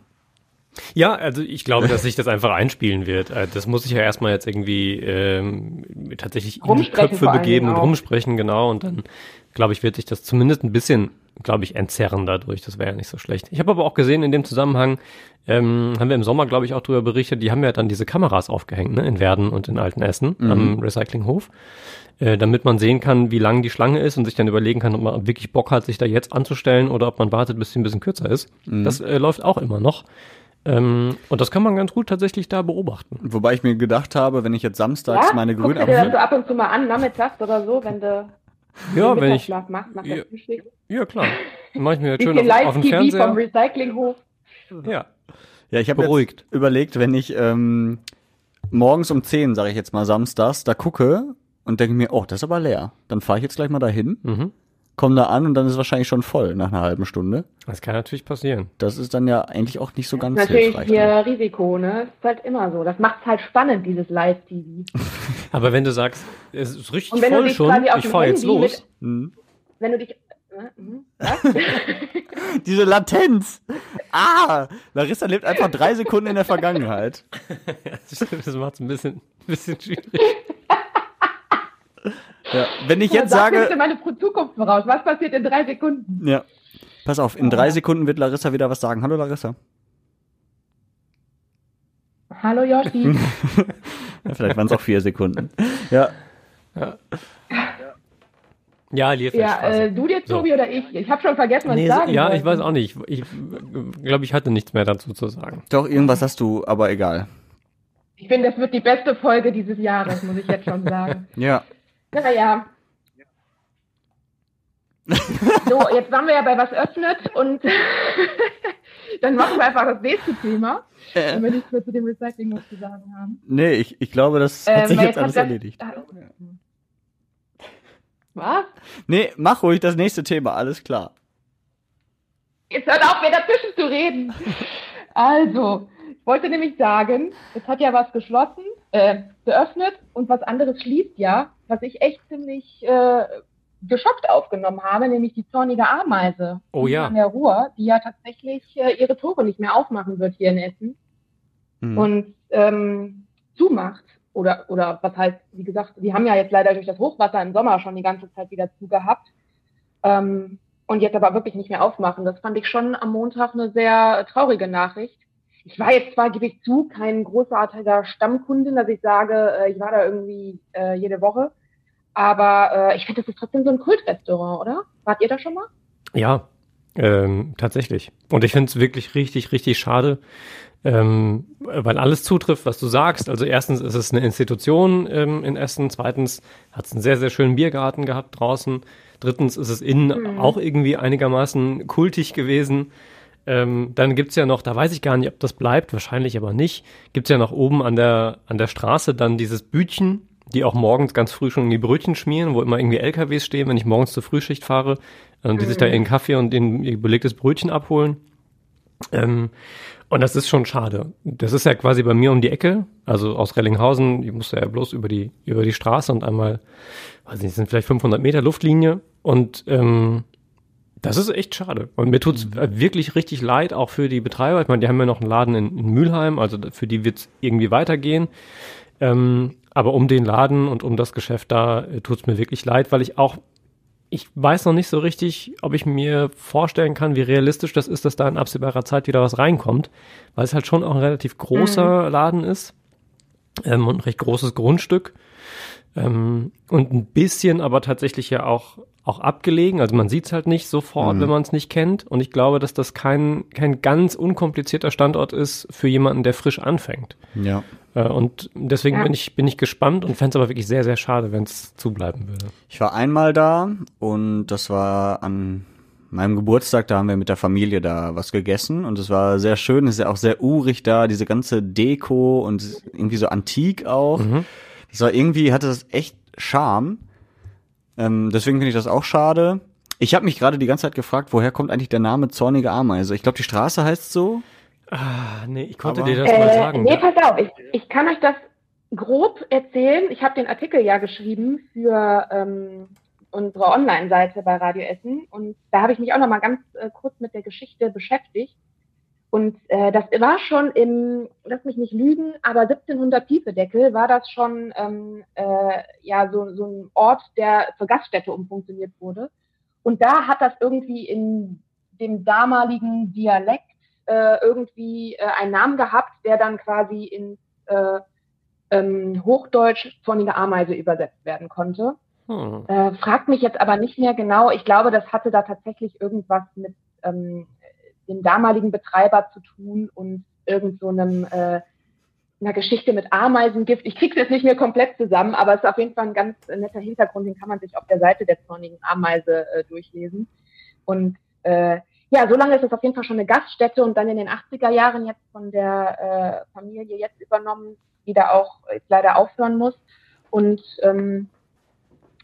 Ja, also ich glaube, dass sich das einfach einspielen wird. Äh, Das muss ich ja erstmal jetzt irgendwie ähm, tatsächlich in die Köpfe begeben und rumsprechen, genau. Und dann, glaube ich, wird sich das zumindest ein bisschen, glaube ich, entzerren dadurch. Das wäre ja nicht so schlecht. Ich habe aber auch gesehen, in dem Zusammenhang, ähm, haben wir im Sommer, glaube ich, auch darüber berichtet, die haben ja dann diese Kameras aufgehängt, ne, in Werden und in Altenessen am Recyclinghof. Äh, damit man sehen kann, wie lang die Schlange ist und sich dann überlegen kann, ob man wirklich Bock hat, sich da jetzt anzustellen oder ob man wartet, bis sie ein bisschen kürzer ist. Das äh, läuft auch immer noch. Ähm, und das kann man ganz gut tatsächlich da beobachten. Wobei ich mir gedacht habe, wenn ich jetzt samstags Ja? meine Grünabfälle. ab und zu mal an, nachmittags oder so, wenn du Ja, den wenn ich, machst, nach Ja. ja klar. Dann mache ich mir jetzt schön auf, auf den vom Fernseher. Recyclinghof. Ja. Ja, ich habe Beruhigt. überlegt, wenn ich ähm, morgens um 10, sage ich jetzt mal samstags, da gucke und denke mir, oh, das ist aber leer. Dann fahre ich jetzt gleich mal dahin, Mhm. Komme da an und dann ist es wahrscheinlich schon voll nach einer halben Stunde. Das kann natürlich passieren. Das ist dann ja eigentlich auch nicht so ganz Natürlich hilfreich. hier ne? Risiko, ne? Ist halt immer so. Das macht's halt spannend, dieses Live-TV. Aber wenn du sagst, es ist richtig Und wenn du voll dich schon, quasi auf ich fahre jetzt los. Hm. Wenn du dich. äh, Was? Diese Latenz. Ah, Larissa lebt einfach drei Sekunden in der Vergangenheit. Das macht es ein bisschen, bisschen schwierig. Ja. Wenn ich jetzt sage, meine Zukunft voraus. Was passiert in drei Sekunden? ja, pass auf, in drei Sekunden wird Larissa wieder was sagen. Hallo Larissa. Hallo Yoshi. Ja, vielleicht waren es auch vier Sekunden. Ja, Ja, ja, Lierfeldstraße. äh, du jetzt, So. Tobi oder ich? Ich habe schon vergessen, was Nee, ich so, sagen ja, wollte. ich weiß auch nicht. Ich, ich glaube, ich hatte nichts mehr dazu zu sagen. doch, irgendwas hast du, aber egal. Ich finde, das wird die beste Folge dieses Jahres, muss ich jetzt schon sagen. Ja. Naja. So, jetzt waren wir ja bei was öffnet und dann machen wir einfach das nächste Thema, wenn wir nichts mehr zu dem Recycling noch zu sagen haben. Nee, ich, ich glaube, das hat Ähm, sich jetzt alles das- erledigt. Was? Nee, mach ruhig das nächste Thema, alles klar. Jetzt hört auf, mir dazwischen zu reden. Also, ich wollte nämlich sagen, es hat ja was geschlossen, äh, geöffnet und was anderes schließt ja, was ich echt ziemlich äh, geschockt aufgenommen habe, nämlich die zornige Ameise Oh ja. an der Ruhr, die ja tatsächlich äh, ihre Tore nicht mehr aufmachen wird hier in Essen Mhm. und ähm, zumacht. Oder, oder was heißt, wie gesagt, die haben ja jetzt leider durch das Hochwasser im Sommer schon die ganze Zeit wieder zugehabt. Ähm, und jetzt aber wirklich nicht mehr aufmachen. Das fand ich schon am Montag eine sehr traurige Nachricht. Ich war jetzt zwar, gebe ich zu, kein großartiger Stammkundin, dass ich sage, äh, ich war da irgendwie äh, jede Woche. Aber äh, ich finde, das ist trotzdem so ein Kultrestaurant, oder? Wart ihr da schon mal? Ja, ähm, tatsächlich. Und ich finde es wirklich richtig, richtig schade, ähm, weil alles zutrifft, was du sagst. Also erstens ist es eine Institution ähm, in Essen, zweitens hat es einen sehr, sehr schönen Biergarten gehabt draußen, drittens ist es innen Mhm. auch irgendwie einigermaßen kultig gewesen. Ähm, dann gibt's ja noch, da weiß ich gar nicht, ob das bleibt, wahrscheinlich aber nicht, gibt's ja noch oben an der, an der Straße dann dieses Bütchen, die auch morgens ganz früh schon in die Brötchen schmieren, wo immer irgendwie LKWs stehen, wenn ich morgens zur Frühschicht fahre, und die sich da ihren Kaffee und den, ihr belegtes Brötchen abholen. Ähm, und das ist schon schade. Das ist ja quasi bei mir um die Ecke, also aus Rellinghausen, ich musste ja bloß über die, über die Straße und einmal, weiß nicht, sind vielleicht 500 Meter Luftlinie und ähm, das ist echt schade. Und mir tut's wirklich richtig leid, auch für die Betreiber. Ich meine, die haben ja noch einen Laden in, in Mülheim, also für die wird's irgendwie weitergehen. Ähm, aber um den Laden und um das Geschäft da äh, tut's mir wirklich leid, weil ich auch, ich weiß noch nicht so richtig, ob ich mir vorstellen kann, wie realistisch das ist, dass da in absehbarer Zeit wieder was reinkommt, weil es halt schon auch ein relativ großer Laden ist ähm, und ein recht großes Grundstück. Ähm, und ein bisschen aber tatsächlich ja auch, auch abgelegen. Also man sieht's halt nicht sofort, wenn man es nicht kennt. Und ich glaube, dass das kein, kein ganz unkomplizierter Standort ist für jemanden, der frisch anfängt. Ja. Äh, und deswegen Ja. bin ich, bin ich gespannt und fänd's aber wirklich sehr, sehr schade, wenn es zubleiben würde. Ich war einmal da und das war an meinem Geburtstag, da haben wir mit der Familie da was gegessen und es war sehr schön, es ist ja auch sehr urig da, diese ganze Deko und irgendwie so antik auch. Mhm. Das war irgendwie, hatte das echt Charme. Ähm, deswegen finde ich das auch schade. Ich habe mich gerade die ganze Zeit gefragt, woher kommt eigentlich der Name Zornige Ameise? Ich glaube, die Straße heißt so. Ah, nee, ich konnte Aber- dir das mal Äh, sagen. nee, pass auf, ich, ich kann euch das grob erzählen. Ich habe den Artikel ja geschrieben für ähm, unsere Online-Seite bei Radio Essen und da habe ich mich auch noch mal ganz äh, kurz mit der Geschichte beschäftigt. Und äh, das war schon im, lass mich nicht lügen, aber 1700 Piefedeckel war das schon ähm, äh, ja so, so ein Ort, der zur Gaststätte umfunktioniert wurde. Und da hat das irgendwie in dem damaligen Dialekt äh, irgendwie äh, einen Namen gehabt, der dann quasi ins äh, ähm, Hochdeutsch zornige Ameise übersetzt werden konnte. Hm. Äh, fragt mich jetzt aber nicht mehr genau. Ich glaube, das hatte da tatsächlich irgendwas mit ähm, dem damaligen Betreiber zu tun und irgend so einem äh, einer Geschichte mit Ameisengift. Ich krieg's jetzt nicht mehr komplett zusammen, aber es ist auf jeden Fall ein ganz netter Hintergrund, den kann man sich auf der Seite der zornigen Ameise äh, durchlesen. Und äh, ja, so lange ist es auf jeden Fall schon eine Gaststätte und dann in den 80er Jahren jetzt von der äh, Familie jetzt übernommen, die da auch jetzt leider aufhören muss. Und ähm,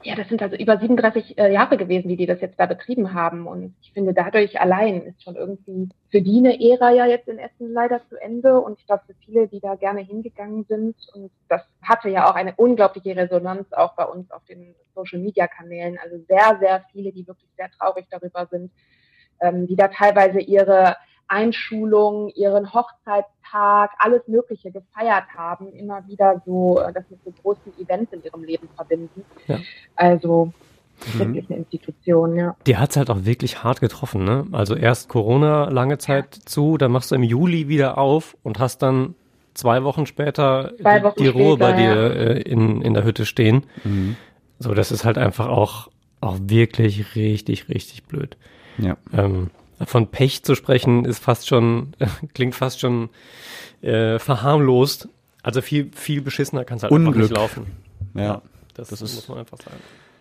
ja, das sind also über 37 äh, Jahre gewesen, die die das jetzt da betrieben haben. Und ich finde, dadurch allein ist schon irgendwie für die eine Ära ja jetzt in Essen leider zu Ende. Und ich glaube, für viele, die da gerne hingegangen sind, und das hatte ja auch eine unglaubliche Resonanz auch bei uns auf den Social-Media-Kanälen. Also sehr, sehr viele, die wirklich sehr traurig darüber sind, ähm, die da teilweise ihre Einschulung, ihren Hochzeitstag, alles Mögliche gefeiert haben, immer wieder so, äh, das mit so großen Events in ihrem Leben verbinden. Ja. Also Mhm. wirklich eine Institution, ja. Die hat's halt auch wirklich hart getroffen, ne? Also erst Corona lange Zeit zu, dann machst du im Juli wieder auf und hast dann zwei Wochen später Zwei die, Wochen die Ruhe bei später, dir äh, in, in der Hütte stehen. Mhm. So, das ist halt einfach auch, auch wirklich richtig, richtig blöd. Ja. Ähm, von Pech zu sprechen ist fast schon, klingt fast schon äh, verharmlost. Also viel, viel beschissener kann es halt einfach Unglück. nicht laufen. Ja. Das, Das ist- muss man einfach sagen.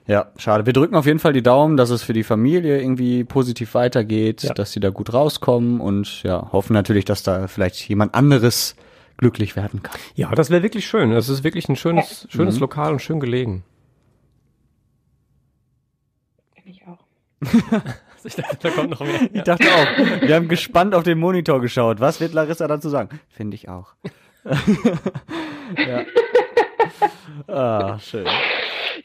Ja, schade. Wir drücken auf jeden Fall die Daumen, dass es für die Familie irgendwie positiv weitergeht, Ja. dass sie da gut rauskommen und ja, hoffen natürlich, dass da vielleicht jemand anderes glücklich werden kann. Ja, das wäre wirklich schön. Das ist wirklich ein schönes, schönes Mhm. Lokal und schön gelegen. Finde ich auch. Ich dachte, da kommt noch mehr. Ich dachte auch. Wir haben gespannt auf den Monitor geschaut. Was wird Larissa dazu sagen? Finde ich auch. ja. Ah, schön.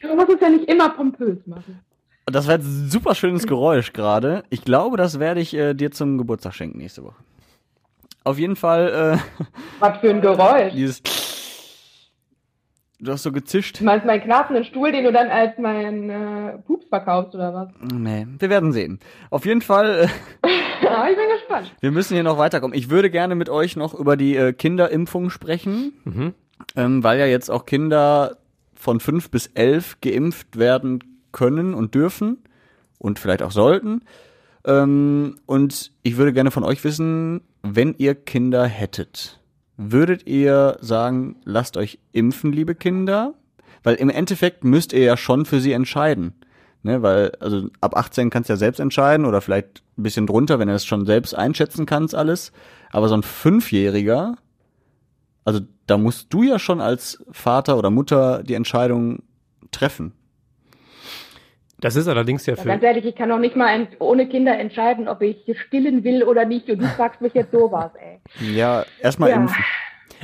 Man muss es ja nicht immer pompös machen. Das war jetzt ein super schönes Geräusch gerade. Ich glaube, das werde ich äh, dir zum Geburtstag schenken nächste Woche. Auf jeden Fall. Äh, Was für ein Geräusch. Dieses. Du hast so gezischt. Du meinst meinen knarzenden Stuhl, den du dann als mein äh, Pups verkaufst, oder was? Nee, wir werden sehen. Auf jeden Fall. Äh, ja, ich bin gespannt. Wir müssen hier noch weiterkommen. Ich würde gerne mit euch noch über die äh, Kinderimpfung sprechen, Mhm. ähm, weil ja jetzt auch Kinder von fünf bis elf geimpft werden können und dürfen und vielleicht auch sollten. Ähm, und ich würde gerne von euch wissen, wenn ihr Kinder hättet, würdet ihr sagen, lasst euch impfen, liebe Kinder? Weil im Endeffekt müsst ihr ja schon für sie entscheiden. Ne, weil, also ab 18 kannst du ja selbst entscheiden oder vielleicht ein bisschen drunter, wenn du es schon selbst einschätzen kannst, alles. Aber so ein Fünfjähriger, also da musst du ja schon als Vater oder Mutter die Entscheidung treffen. Das ist allerdings ja Ja, für. ganz ehrlich, ich kann noch nicht mal ohne Kinder entscheiden, ob ich stillen will oder nicht. Und du fragst mich jetzt sowas, ey. Ja, erstmal Ja. impfen.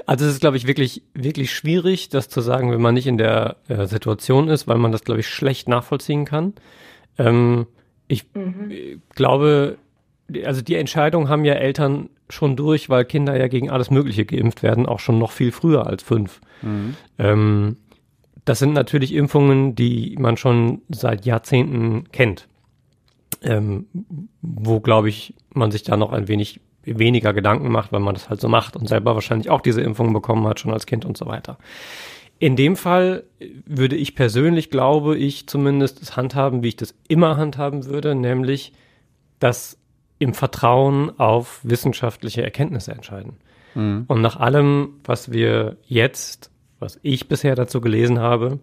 Also es ist, glaube ich, wirklich, wirklich schwierig, das zu sagen, wenn man nicht in der äh, Situation ist, weil man das, glaube ich, schlecht nachvollziehen kann. Ähm, ich Mhm. äh, glaube, also die Entscheidung haben ja Eltern schon durch, weil Kinder ja gegen alles Mögliche geimpft werden, auch schon noch viel früher als fünf. Ähm, das sind natürlich Impfungen, die man schon seit Jahrzehnten kennt. Ähm, wo, glaube ich, man sich da noch ein wenig weniger Gedanken macht, weil man das halt so macht und selber wahrscheinlich auch diese Impfungen bekommen hat, schon als Kind und so weiter. In dem Fall würde ich persönlich, glaube ich, zumindest es handhaben, wie ich das immer handhaben würde, nämlich das im Vertrauen auf wissenschaftliche Erkenntnisse entscheiden. Und nach allem, was wir jetzt, was ich bisher dazu gelesen habe,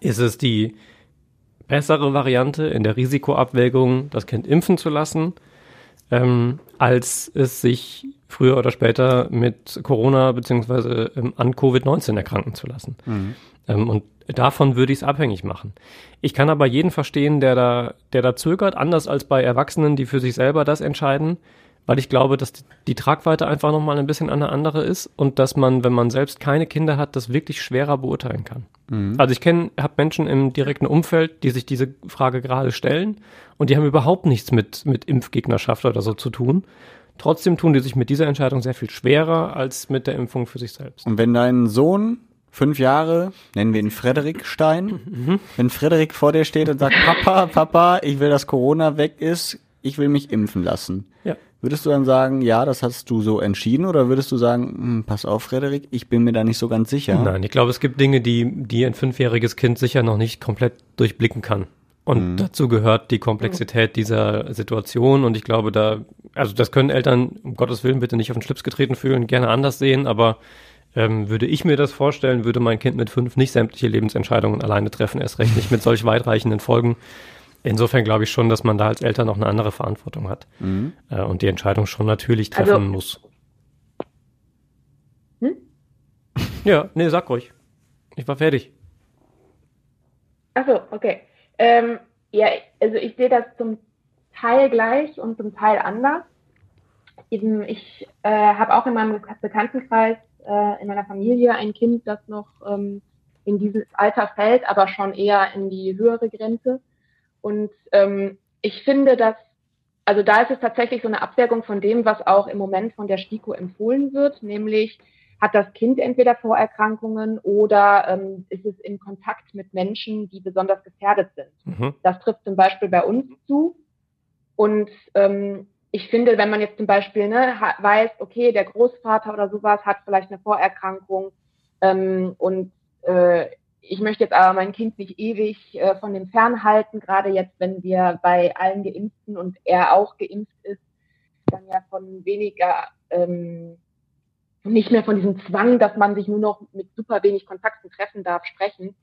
ist es die bessere Variante in der Risikoabwägung, das Kind impfen zu lassen, ähm, als es sich früher oder später mit Corona beziehungsweise ähm, an Covid-19 erkranken zu lassen. Ähm, und davon würde ich es abhängig machen. Ich kann aber jeden verstehen, der da, der da zögert, anders als bei Erwachsenen, die für sich selber das entscheiden, weil ich glaube, dass die, die Tragweite einfach nochmal ein bisschen eine andere ist und dass man, wenn man selbst keine Kinder hat, das wirklich schwerer beurteilen kann. Also ich kenne, habe Menschen im direkten Umfeld, die sich diese Frage gerade stellen und die haben überhaupt nichts mit, mit Impfgegnerschaft oder so zu tun. Trotzdem tun die sich mit dieser Entscheidung sehr viel schwerer als mit der Impfung für sich selbst. Und wenn dein Sohn fünf Jahre, nennen wir ihn Frederik Stein, wenn Frederik vor dir steht und sagt, Papa, Papa, ich will, dass Corona weg ist, ich will mich impfen lassen. Ja. Würdest du dann sagen, ja, das hast du so entschieden, oder würdest du sagen, hm, pass auf, Frederik, ich bin mir da nicht so ganz sicher? Nein, ich glaube, es gibt Dinge, die, die ein fünfjähriges Kind sicher noch nicht komplett durchblicken kann. Und dazu gehört die Komplexität dieser Situation. Und ich glaube, da, also das können Eltern, um Gottes Willen, bitte nicht auf den Schlips getreten fühlen, gerne anders sehen, aber ähm, würde ich mir das vorstellen, würde mein Kind mit fünf nicht sämtliche Lebensentscheidungen alleine treffen, erst recht nicht mit solch weitreichenden Folgen. Insofern glaube ich schon, dass man da als Eltern noch eine andere Verantwortung hat äh, und die Entscheidung schon natürlich treffen Also- muss. Hm? Ja, nee, sag ruhig. Ich war fertig. Achso, okay. Ähm, ja, also ich sehe das zum Teil gleich und zum Teil anders. Eben, ich äh, habe auch in meinem Bekanntenkreis, äh, in meiner Familie ein Kind, das noch ähm, in dieses Alter fällt, aber schon eher in die höhere Grenze. Und ähm, ich finde, dass, also da ist es tatsächlich so eine Abwägung von dem, was auch im Moment von der STIKO empfohlen wird, nämlich hat das Kind entweder Vorerkrankungen oder ähm, ist es in Kontakt mit Menschen, die besonders gefährdet sind. Mhm. Das trifft zum Beispiel bei uns zu. Und ähm, ich finde, wenn man jetzt zum Beispiel ne, weiß, okay, der Großvater oder sowas hat vielleicht eine Vorerkrankung ähm, und äh, ich möchte jetzt aber mein Kind nicht ewig äh, von dem fernhalten, gerade jetzt, wenn wir bei allen Geimpften und er auch geimpft ist, dann ja von weniger, ähm, nicht mehr von diesem Zwang, dass man sich nur noch mit super wenig Kontakten treffen darf, sprechen,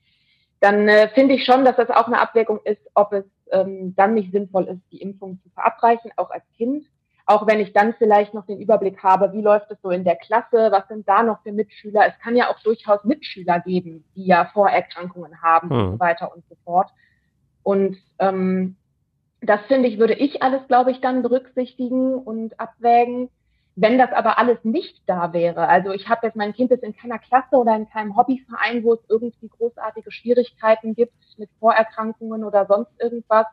dann äh, finde ich schon, dass das auch eine Abwägung ist, ob es ähm, dann nicht sinnvoll ist, die Impfung zu verabreichen, auch als Kind. Auch wenn ich dann vielleicht noch den Überblick habe, wie läuft es so in der Klasse, was sind da noch für Mitschüler. Es kann ja auch durchaus Mitschüler geben, die ja Vorerkrankungen haben Hm. und so weiter und so fort. Und ähm, das finde ich, würde ich alles, glaube ich, dann berücksichtigen und abwägen. Wenn das aber alles nicht da wäre, also ich habe jetzt mein Kind ist in keiner Klasse oder in keinem Hobbyverein, wo es irgendwie großartige Schwierigkeiten gibt mit Vorerkrankungen oder sonst irgendwas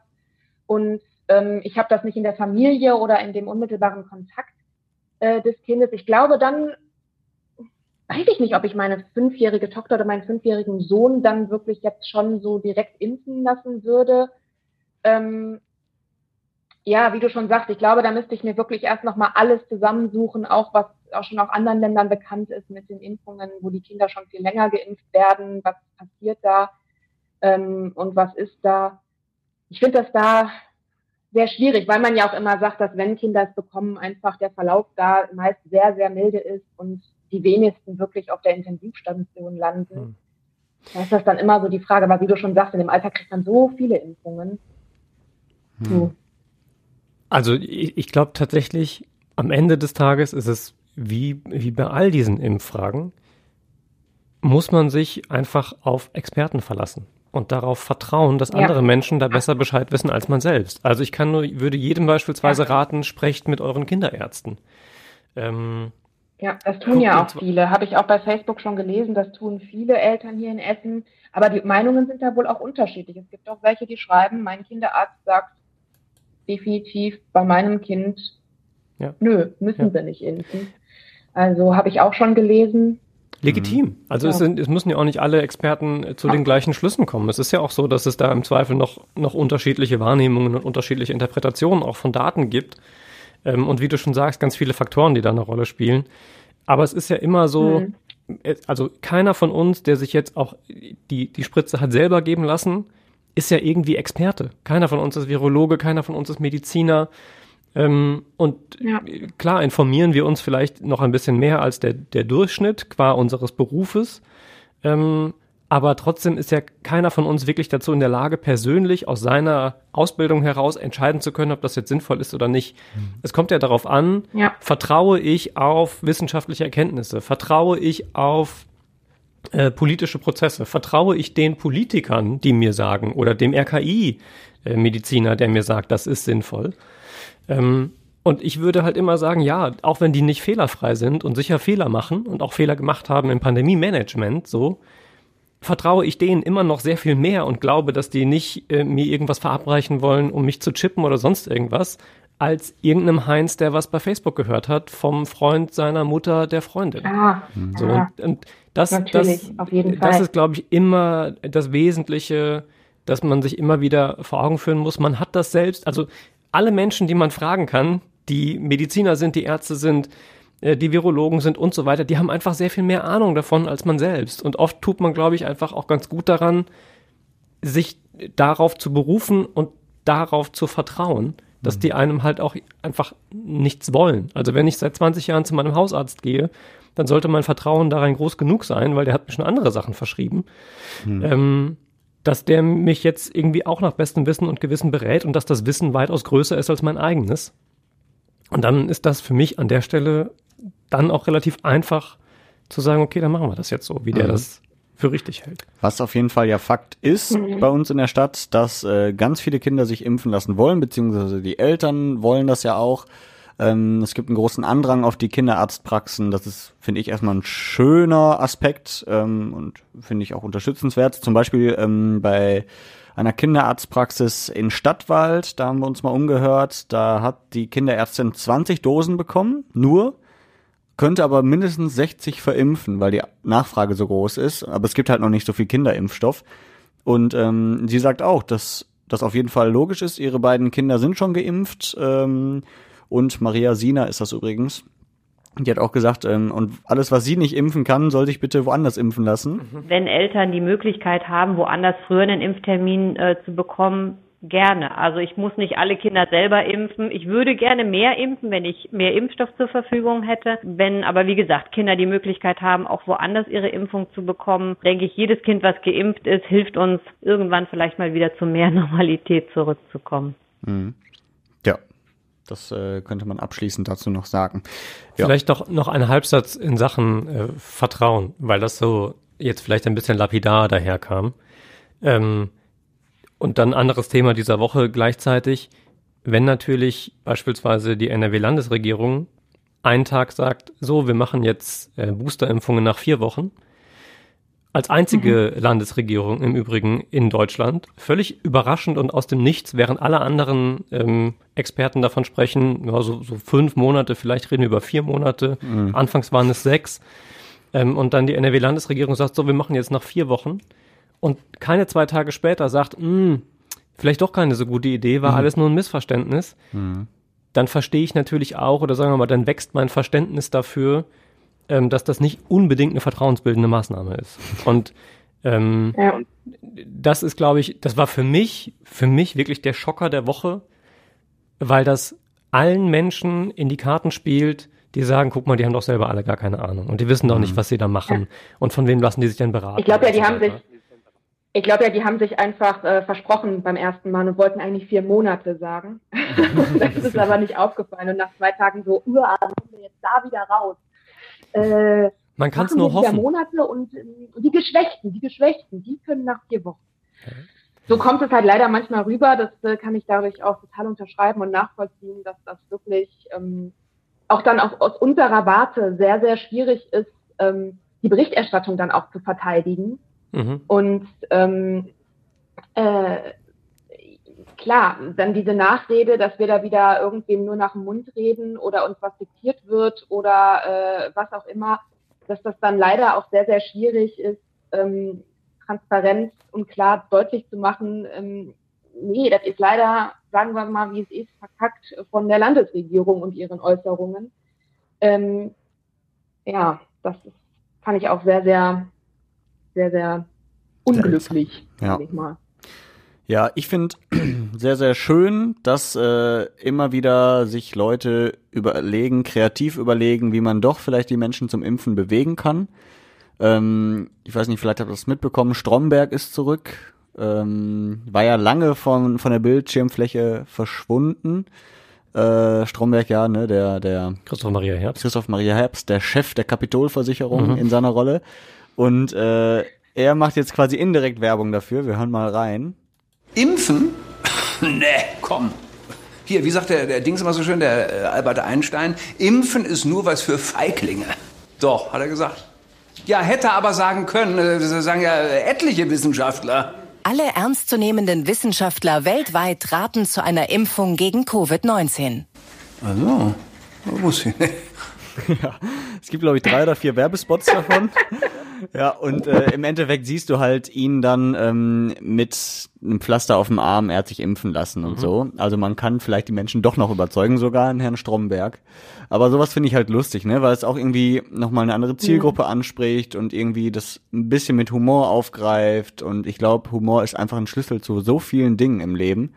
und ähm, ich habe das nicht in der Familie oder in dem unmittelbaren Kontakt äh, des Kindes. Ich glaube, dann weiß ich nicht, ob ich meine fünfjährige Tochter oder meinen fünfjährigen Sohn dann wirklich jetzt schon so direkt impfen lassen würde. Ähm, ja, wie du schon sagst, ich glaube, da müsste ich mir wirklich erst nochmal alles zusammensuchen, auch was auch schon aus anderen Ländern bekannt ist mit den Impfungen, wo die Kinder schon viel länger geimpft werden, was passiert da ähm, und was ist da. Ich finde das da sehr schwierig, weil man ja auch immer sagt, dass wenn Kinder es bekommen, einfach der Verlauf da meist sehr, sehr milde ist und die wenigsten wirklich auf der Intensivstation landen. Hm. Da ist das dann immer so die Frage, aber wie du schon sagst, in dem Alter kriegt man so viele Impfungen. Hm. So. Also ich, ich glaube tatsächlich, am Ende des Tages ist es wie, wie bei all diesen Impffragen, muss man sich einfach auf Experten verlassen und darauf vertrauen, dass andere ja. Menschen da besser Bescheid wissen als man selbst. Also ich kann nur, würde jedem beispielsweise raten, sprecht mit euren Kinderärzten. Ähm, ja, das tun ja auch viele. Habe ich auch bei Facebook schon gelesen, das tun viele Eltern hier in Essen. Aber die Meinungen sind da wohl auch unterschiedlich. Es gibt auch welche, die schreiben, mein Kinderarzt sagt, definitiv bei meinem Kind, ja. nö, müssen ja. sie nicht impfen. Also habe ich auch schon gelesen. Legitim. Also ja. es, sind, es, müssen ja auch nicht alle Experten zu den gleichen Schlüssen kommen. Es ist ja auch so, dass es da im Zweifel noch, noch unterschiedliche Wahrnehmungen und unterschiedliche Interpretationen auch von Daten gibt. Ähm, und wie du schon sagst, ganz viele Faktoren, die da eine Rolle spielen. Aber es ist ja immer so, mhm. also keiner von uns, der sich jetzt auch die, die Spritze hat selber geben lassen, ist ja irgendwie Experte. Keiner von uns ist Virologe, keiner von uns ist Mediziner. Ähm, und ja. klar informieren wir uns vielleicht noch ein bisschen mehr als der, der Durchschnitt qua unseres Berufes. Ähm, aber trotzdem ist ja keiner von uns wirklich dazu in der Lage, persönlich aus seiner Ausbildung heraus entscheiden zu können, ob das jetzt sinnvoll ist oder nicht. Mhm. Es kommt ja darauf an, ja. vertraue ich auf wissenschaftliche Erkenntnisse, vertraue ich auf äh, politische Prozesse? Vertraue ich den Politikern, die mir sagen, oder dem RKI-Mediziner, äh, der mir sagt, das ist sinnvoll? Ähm, und ich würde halt immer sagen, ja, auch wenn die nicht fehlerfrei sind und sicher Fehler machen und auch Fehler gemacht haben im Pandemie-Management, so, vertraue ich denen immer noch sehr viel mehr und glaube, dass die nicht äh, mir irgendwas verabreichen wollen, um mich zu chippen oder sonst irgendwas, als irgendeinem Heinz, der was bei Facebook gehört hat, vom Freund seiner Mutter, der Freundin. Ah, so, ja. und, und das, das, das ist, glaube ich, immer das Wesentliche, dass man sich immer wieder vor Augen führen muss. Man hat das selbst, also alle Menschen, die man fragen kann, die Mediziner sind, die Ärzte sind, äh, die Virologen sind und so weiter, die haben einfach sehr viel mehr Ahnung davon als man selbst. Und oft tut man, glaube ich, einfach auch ganz gut daran, sich darauf zu berufen und darauf zu vertrauen, dass mhm. die einem halt auch einfach nichts wollen. Also wenn ich seit 20 Jahren zu meinem Hausarzt gehe dann sollte mein Vertrauen darin groß genug sein, weil der hat mir schon andere Sachen verschrieben, hm. ähm, dass der mich jetzt irgendwie auch nach bestem Wissen und Gewissen berät und dass das Wissen weitaus größer ist als mein eigenes. Und dann ist das für mich an der Stelle dann auch relativ einfach zu sagen, okay, dann machen wir das jetzt so, wie der mhm. das für richtig hält. Was auf jeden Fall ja Fakt ist mhm. bei uns in der Stadt, dass äh, ganz viele Kinder sich impfen lassen wollen, beziehungsweise die Eltern wollen das ja auch. Ähm, es gibt einen großen Andrang auf die Kinderarztpraxen. Das ist, finde ich, erstmal ein schöner Aspekt ähm, und finde ich auch unterstützenswert. Zum Beispiel ähm, bei einer Kinderarztpraxis in Stadtwald, da haben wir uns mal umgehört, da hat die Kinderärztin 20 Dosen bekommen, nur, könnte aber mindestens 60 verimpfen, weil die Nachfrage so groß ist, aber es gibt halt noch nicht so viel Kinderimpfstoff. Und ähm, sie sagt auch, dass das auf jeden Fall logisch ist, ihre beiden Kinder sind schon geimpft. Ähm, und Maria Sina ist das übrigens. Die hat auch gesagt, ähm, und alles, was sie nicht impfen kann, soll sich bitte woanders impfen lassen. Wenn Eltern die Möglichkeit haben, woanders früher einen Impftermin äh, zu bekommen, gerne. Also ich muss nicht alle Kinder selber impfen. Ich würde gerne mehr impfen, wenn ich mehr Impfstoff zur Verfügung hätte. Wenn aber, wie gesagt, Kinder die Möglichkeit haben, auch woanders ihre Impfung zu bekommen, denke ich, jedes Kind, was geimpft ist, hilft uns irgendwann vielleicht mal wieder zu mehr Normalität zurückzukommen. Mhm. Das äh, könnte man abschließend dazu noch sagen. Ja. Vielleicht doch noch ein Halbsatz in Sachen äh, Vertrauen, weil das so jetzt vielleicht ein bisschen lapidar daherkam. Ähm, Und dann anderes Thema dieser Woche gleichzeitig, wenn natürlich beispielsweise die NRW-Landesregierung einen Tag sagt, so, wir machen jetzt äh, Boosterimpfungen nach vier Wochen, als einzige mhm. Landesregierung im Übrigen in Deutschland. Völlig überraschend und aus dem Nichts, während alle anderen ähm, Experten davon sprechen, ja, so, so fünf Monate, vielleicht reden wir über vier Monate. Mhm. Anfangs waren es sechs. Ähm, und dann die NRW-Landesregierung sagt, so, wir machen jetzt nach vier Wochen. Und keine zwei Tage später sagt, mh, hm, vielleicht doch keine so gute Idee, war mhm. alles nur ein Missverständnis. Mhm. Dann verstehe ich natürlich auch, oder sagen wir mal, dann wächst mein Verständnis dafür, ähm, dass das nicht unbedingt eine vertrauensbildende Maßnahme ist. Und ähm, ja. das ist, glaube ich, das war für mich, für mich wirklich der Schocker der Woche, weil das allen Menschen in die Karten spielt, die sagen, guck mal, die haben doch selber alle gar keine Ahnung und die wissen doch nicht, mhm. was sie da machen ja. und von wem lassen die sich denn beraten. Ich glaube ja, die haben sich, ich glaube ja, die haben sich einfach äh, versprochen beim ersten Mal und wollten eigentlich vier Monate sagen. das ist aber nicht aufgefallen und nach zwei Tagen so, uah, sind wir jetzt da wieder raus. Äh, Man kann es nur hoffen. Monate und äh, die Geschwächten, die Geschwächten, die können nach vier Wochen. Okay. So kommt es halt leider manchmal rüber. Das äh, kann ich dadurch auch total unterschreiben und nachvollziehen, dass das wirklich ähm, auch dann auch aus unserer Warte sehr, sehr schwierig ist, ähm, die Berichterstattung dann auch zu verteidigen. Mhm. Und ähm, äh, klar, dann diese Nachrede, dass wir da wieder irgendwem nur nach dem Mund reden oder uns was diktiert wird oder äh, was auch immer, dass das dann leider auch sehr, sehr schwierig ist, ähm, transparent und klar deutlich zu machen, ähm, nee, das ist leider, sagen wir mal, wie es ist, verkackt von der Landesregierung und ihren Äußerungen. Ähm, ja, das ist, fand ich auch sehr, sehr, sehr, sehr unglücklich, ja. ich mal. Ja, ich finde sehr, sehr schön, dass äh, immer wieder sich Leute überlegen, kreativ überlegen, wie man doch vielleicht die Menschen zum Impfen bewegen kann. Ähm, ich weiß nicht, vielleicht habt ihr das mitbekommen, Stromberg ist zurück. Ähm, war ja lange von, von der Bildschirmfläche verschwunden. Äh, Stromberg, ja, ne, der, der Christoph Maria Herbst. Christoph Maria Herbst, der Chef der Kapitolversicherung mhm. in seiner Rolle. Und äh, er macht jetzt quasi indirekt Werbung dafür. Wir hören mal rein. Impfen? nee, komm. Hier, wie sagt der, der Dings immer so schön, der äh, Albert Einstein, Impfen ist nur was für Feiglinge. Doch, hat er gesagt. Ja, hätte aber sagen können, äh, das sagen ja etliche Wissenschaftler. Alle ernstzunehmenden Wissenschaftler weltweit raten zu einer Impfung gegen Covid-19. Also, wusste ich nicht. Ja, es gibt, glaube ich, drei oder vier Werbespots davon. Ja, und äh, im Endeffekt siehst du halt ihn dann ähm, mit einem Pflaster auf dem Arm, er hat sich impfen lassen und mhm. so. Also man kann vielleicht die Menschen doch noch überzeugen, sogar in Herrn Stromberg. Aber sowas finde ich halt lustig, ne, weil es auch irgendwie nochmal eine andere Zielgruppe mhm. anspricht und irgendwie das ein bisschen mit Humor aufgreift. Und ich glaube, Humor ist einfach ein Schlüssel zu so vielen Dingen im Leben,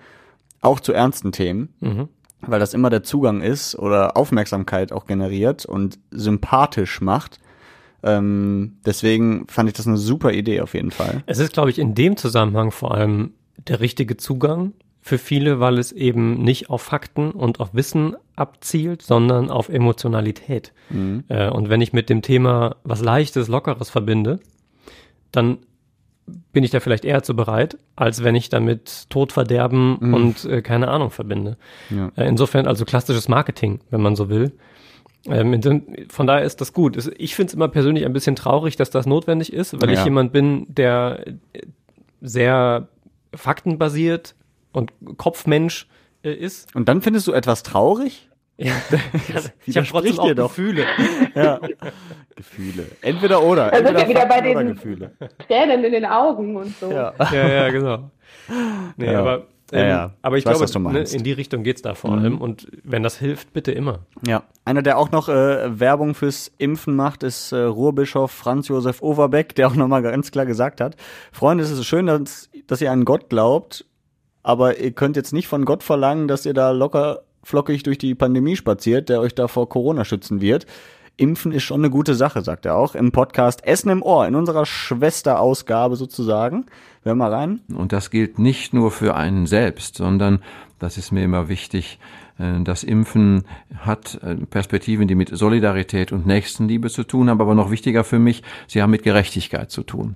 auch zu ernsten Themen. Mhm weil das immer der Zugang ist oder Aufmerksamkeit auch generiert und sympathisch macht. Ähm, deswegen fand ich das eine super Idee auf jeden Fall. Es ist, glaube ich, in dem Zusammenhang vor allem der richtige Zugang für viele, weil es eben nicht auf Fakten und auf Wissen abzielt, sondern auf Emotionalität. Mhm. Äh, und wenn ich mit dem Thema was Leichtes, Lockeres verbinde, dann bin ich da vielleicht eher zu bereit, als wenn ich damit Todverderben mhm. und äh, keine Ahnung verbinde. Ja. Äh, insofern also klassisches Marketing, wenn man so will. Ähm, von daher ist das gut. Ich finde es immer persönlich ein bisschen traurig, dass das notwendig ist, weil ja. ich jemand bin, der sehr faktenbasiert und Kopfmensch äh, ist. Und dann findest du etwas traurig? Ja, ich habe trotzdem auch doch. Gefühle. Ja. Gefühle. Entweder oder. Da sind wir wieder bei den Gefühle. Tränen in den Augen und so. Ja, ja, ja genau. Nee, ja. aber ähm, ja, ja. Aber ich, ich weiß, glaube, ne, in die Richtung geht's da vor mhm. allem. Und wenn das hilft, bitte immer. Ja. Einer, der auch noch äh, Werbung fürs Impfen macht, ist äh, Ruhrbischof Franz Josef Overbeck, der auch nochmal ganz klar gesagt hat: Freunde, es ist schön, dass, dass ihr an Gott glaubt, aber ihr könnt jetzt nicht von Gott verlangen, dass ihr da locker flockig durch die Pandemie spaziert, der euch da vor Corona schützen wird. Impfen ist schon eine gute Sache, sagt er auch im Podcast Essen im Ohr, in unserer Schwesterausgabe sozusagen. Hör mal rein. Und das gilt nicht nur für einen selbst, sondern, das ist mir immer wichtig, äh, das Impfen hat äh, Perspektiven, die mit Solidarität und Nächstenliebe zu tun haben, aber noch wichtiger für mich, sie haben mit Gerechtigkeit zu tun.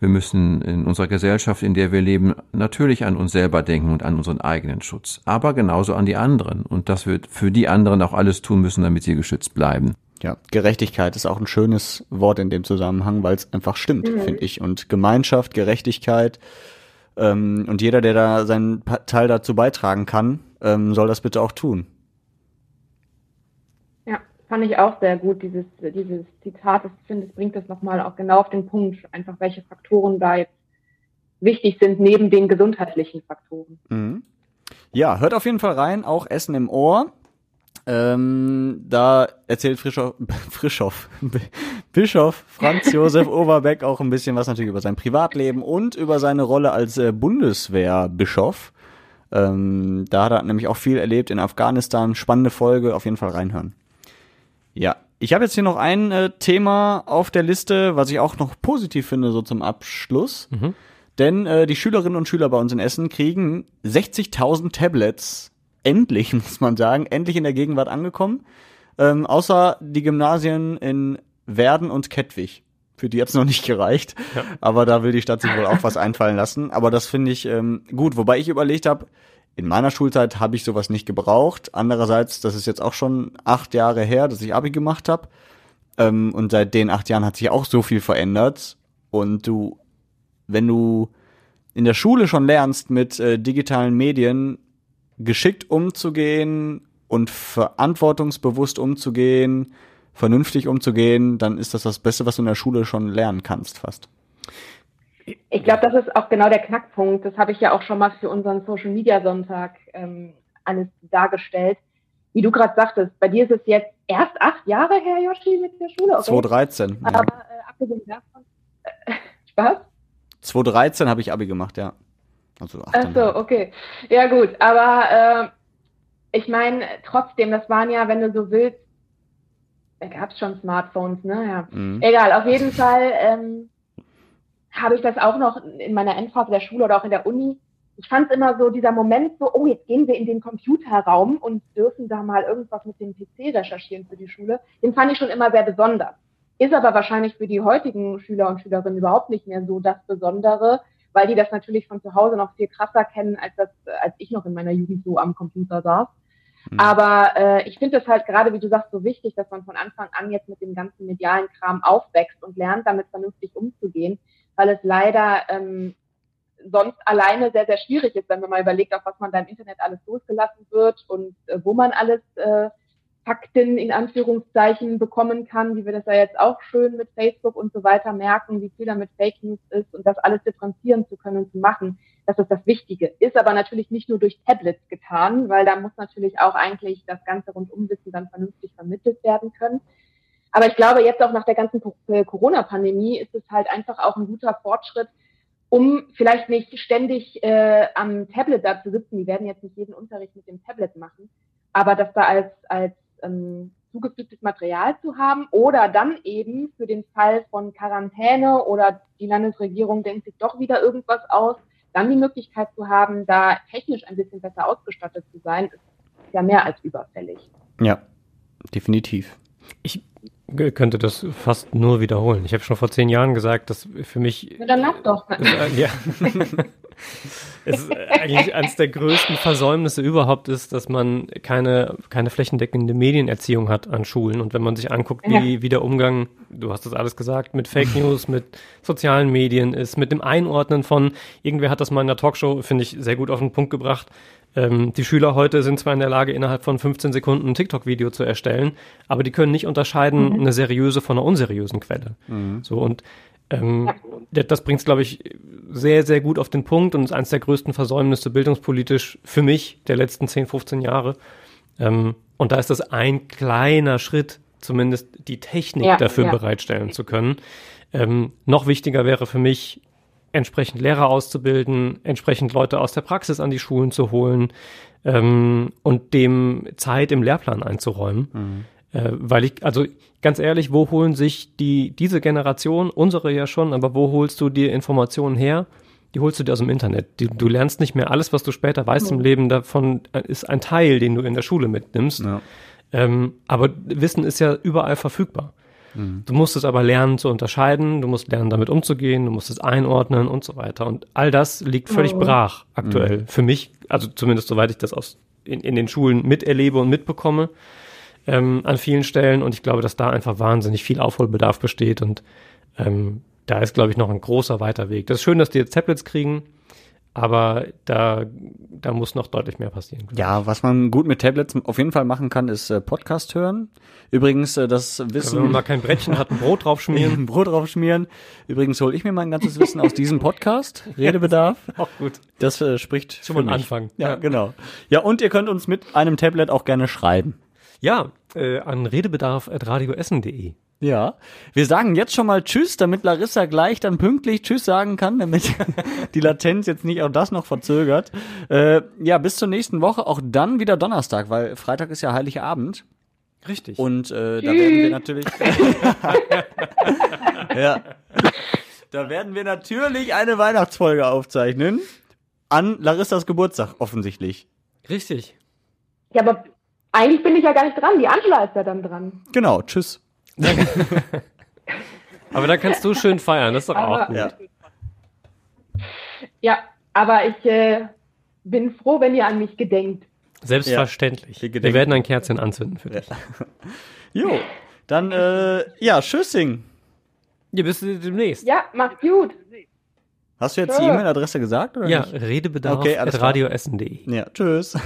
Wir müssen in unserer Gesellschaft, in der wir leben, natürlich an uns selber denken und an unseren eigenen Schutz, aber genauso an die anderen und dass wir für die anderen auch alles tun müssen, damit sie geschützt bleiben. Ja, Gerechtigkeit ist auch ein schönes Wort in dem Zusammenhang, weil es einfach stimmt, mhm. finde ich. Und Gemeinschaft, Gerechtigkeit ähm, und jeder, der da seinen Teil dazu beitragen kann, ähm, soll das bitte auch tun. Fand ich auch sehr gut, dieses, dieses Zitat. Ich finde, es bringt das nochmal auch genau auf den Punkt, einfach welche Faktoren da jetzt wichtig sind, neben den gesundheitlichen Faktoren. Mhm. Ja, hört auf jeden Fall rein, auch Essen im Ohr. Ähm, da erzählt Frischoff, Frischoff, Bischof Franz Josef Oberbeck auch ein bisschen was natürlich über sein Privatleben und über seine Rolle als äh, Bundeswehrbischof. Ähm, da hat er nämlich auch viel erlebt in Afghanistan. Spannende Folge, auf jeden Fall reinhören. Ja, ich habe jetzt hier noch ein äh, Thema auf der Liste, was ich auch noch positiv finde, so zum Abschluss. Mhm. Denn äh, die Schülerinnen und Schüler bei uns in Essen kriegen 60.000 Tablets endlich, muss man sagen, endlich in der Gegenwart angekommen. Ähm, außer die Gymnasien in Werden und Kettwig. Für die hat's noch nicht gereicht. Ja. Aber da will die Stadt sich wohl auch was einfallen lassen. Aber das finde ich ähm, gut. Wobei ich überlegt habe, in meiner Schulzeit habe ich sowas nicht gebraucht. Andererseits, das ist jetzt auch schon acht Jahre her, dass ich Abi gemacht habe. Ähm, und seit den acht Jahren hat sich auch so viel verändert. Und du, wenn du in der Schule schon lernst, mit äh, digitalen Medien geschickt umzugehen und verantwortungsbewusst umzugehen, vernünftig umzugehen, dann ist das das Beste, was du in der Schule schon lernen kannst, fast. Ich glaube, das ist auch genau der Knackpunkt. Das habe ich ja auch schon mal für unseren Social Media Sonntag ähm, alles dargestellt. Wie du gerade sagtest, bei dir ist es jetzt erst acht Jahre her, Yoshi, mit der Schule. Okay? 2013. Aber äh, abgesehen davon, äh, Spaß? 2013 habe ich Abi gemacht, ja. Also Ach so, okay. Ja gut, aber äh, ich meine trotzdem, das waren ja, wenn du so willst, da gab es schon Smartphones, ne? Ja. Mhm. Egal, auf jeden Fall ähm, habe ich das auch noch in meiner Endphase der Schule oder auch in der Uni. Ich fand es immer so, dieser Moment so, oh, jetzt gehen wir in den Computerraum und dürfen da mal irgendwas mit dem PC recherchieren für die Schule. Den fand ich schon immer sehr besonders. Ist aber wahrscheinlich für die heutigen Schüler und Schülerinnen überhaupt nicht mehr so das Besondere, weil die das natürlich von zu Hause noch viel krasser kennen, als das, als ich noch in meiner Jugend so am Computer saß. Mhm. Aber äh, ich finde es halt gerade, wie du sagst, so wichtig, dass man von Anfang an jetzt mit dem ganzen medialen Kram aufwächst und lernt, damit vernünftig umzugehen, weil es leider ähm, sonst alleine sehr, sehr schwierig ist, wenn man mal überlegt, auf was man da im Internet alles losgelassen wird und äh, wo man alles äh, Fakten in Anführungszeichen bekommen kann, wie wir das ja jetzt auch schön mit Facebook und so weiter merken, wie viel da mit Fake News ist und das alles differenzieren zu können und zu machen. Das ist das Wichtige. Ist aber natürlich nicht nur durch Tablets getan, weil da muss natürlich auch eigentlich das ganze Rundumwissen dann vernünftig vermittelt werden können. Aber ich glaube, jetzt auch nach der ganzen äh, Corona-Pandemie ist es halt einfach auch ein guter Fortschritt, um vielleicht nicht ständig äh, am Tablet da zu sitzen. Die werden jetzt nicht jeden Unterricht mit dem Tablet machen, aber dass da als, als ähm, zugefügtes Material zu haben oder dann eben für den Fall von Quarantäne oder die Landesregierung denkt sich doch wieder irgendwas aus, dann die Möglichkeit zu haben, da technisch ein bisschen besser ausgestattet zu sein, ist ja mehr als überfällig. Ja, definitiv. Ich könnte das fast nur wiederholen. Ich habe schon vor zehn Jahren gesagt, dass für mich. Na, dann mach doch. ja. es ist eigentlich eines der größten Versäumnisse überhaupt ist, dass man keine, keine flächendeckende Medienerziehung hat an Schulen. Und wenn man sich anguckt, wie, ja. wie der Umgang, du hast das alles gesagt, mit Fake News, mit sozialen Medien ist, mit dem Einordnen von, irgendwer hat das mal in der Talkshow, finde ich, sehr gut auf den Punkt gebracht. Ähm, die Schüler heute sind zwar in der Lage, innerhalb von 15 Sekunden ein TikTok-Video zu erstellen, aber die können nicht unterscheiden, mhm. eine seriöse von einer unseriösen Quelle. Mhm. So und ähm, das bringt es, glaube ich, sehr, sehr gut auf den Punkt und ist eines der größten Versäumnisse bildungspolitisch für mich der letzten 10, 15 Jahre. Ähm, und da ist das ein kleiner Schritt, zumindest die Technik ja, dafür ja. bereitstellen zu können. Ähm, noch wichtiger wäre für mich, entsprechend Lehrer auszubilden, entsprechend Leute aus der Praxis an die Schulen zu holen ähm, und dem Zeit im Lehrplan einzuräumen. Mhm. Äh, weil ich, also ganz ehrlich, wo holen sich die, diese Generation, unsere ja schon, aber wo holst du dir Informationen her? Die holst du dir aus dem Internet. Die, du lernst nicht mehr alles, was du später weißt mhm. im Leben, davon äh, ist ein Teil, den du in der Schule mitnimmst. Ja. Ähm, aber Wissen ist ja überall verfügbar. Du musst es aber lernen zu unterscheiden, du musst lernen, damit umzugehen, du musst es einordnen und so weiter. Und all das liegt völlig Oh. brach aktuell. Für mich, also zumindest soweit ich das aus, in, in den Schulen miterlebe und mitbekomme, ähm, an vielen Stellen. Und ich glaube, dass da einfach wahnsinnig viel Aufholbedarf besteht. Und ähm, da ist, glaube ich, noch ein großer weiter Weg. Das ist schön, dass die jetzt Tablets kriegen, aber da, da muss noch deutlich mehr passieren. Ja, was man gut mit Tablets auf jeden Fall machen kann, ist äh, Podcast hören. Übrigens, äh, das Wenn Wissen. man mal kein Brettchen hat, ein Brot drauf schmieren. ein Brot drauf schmieren. Übrigens hole ich mir mein ganzes Wissen aus diesem Podcast. Redebedarf. Auch gut. Das äh, spricht mich. Anfang. Ja, genau. Ja, und ihr könnt uns mit einem Tablet auch gerne schreiben. Ja, äh, an redebedarf.radioessen.de. Ja. Wir sagen jetzt schon mal Tschüss, damit Larissa gleich dann pünktlich Tschüss sagen kann, damit die Latenz jetzt nicht auch das noch verzögert. Äh, ja, bis zur nächsten Woche, auch dann wieder Donnerstag, weil Freitag ist ja Heiligabend. Richtig. Und äh, da werden wir natürlich. ja. Da werden wir natürlich eine Weihnachtsfolge aufzeichnen. An Larissas Geburtstag, offensichtlich. Richtig. Ja, aber eigentlich bin ich ja gar nicht dran. Die Angela ist ja dann dran. Genau, tschüss. Aber da kannst du schön feiern, das ist doch auch Aber- gut. Ja. Ja, aber ich äh, bin froh, wenn ihr an mich gedenkt. Selbstverständlich. Wir wir, werden ein Kerzchen anzünden für dich. Jo. Dann, äh, ja, tschüssing. Ja, bis demnächst. Ja, macht's gut. Hast du jetzt die Ja. E-Mail-Adresse gesagt? Oder Ja, nicht? redebedarf Okay, radioessen.de. Ja, tschüss.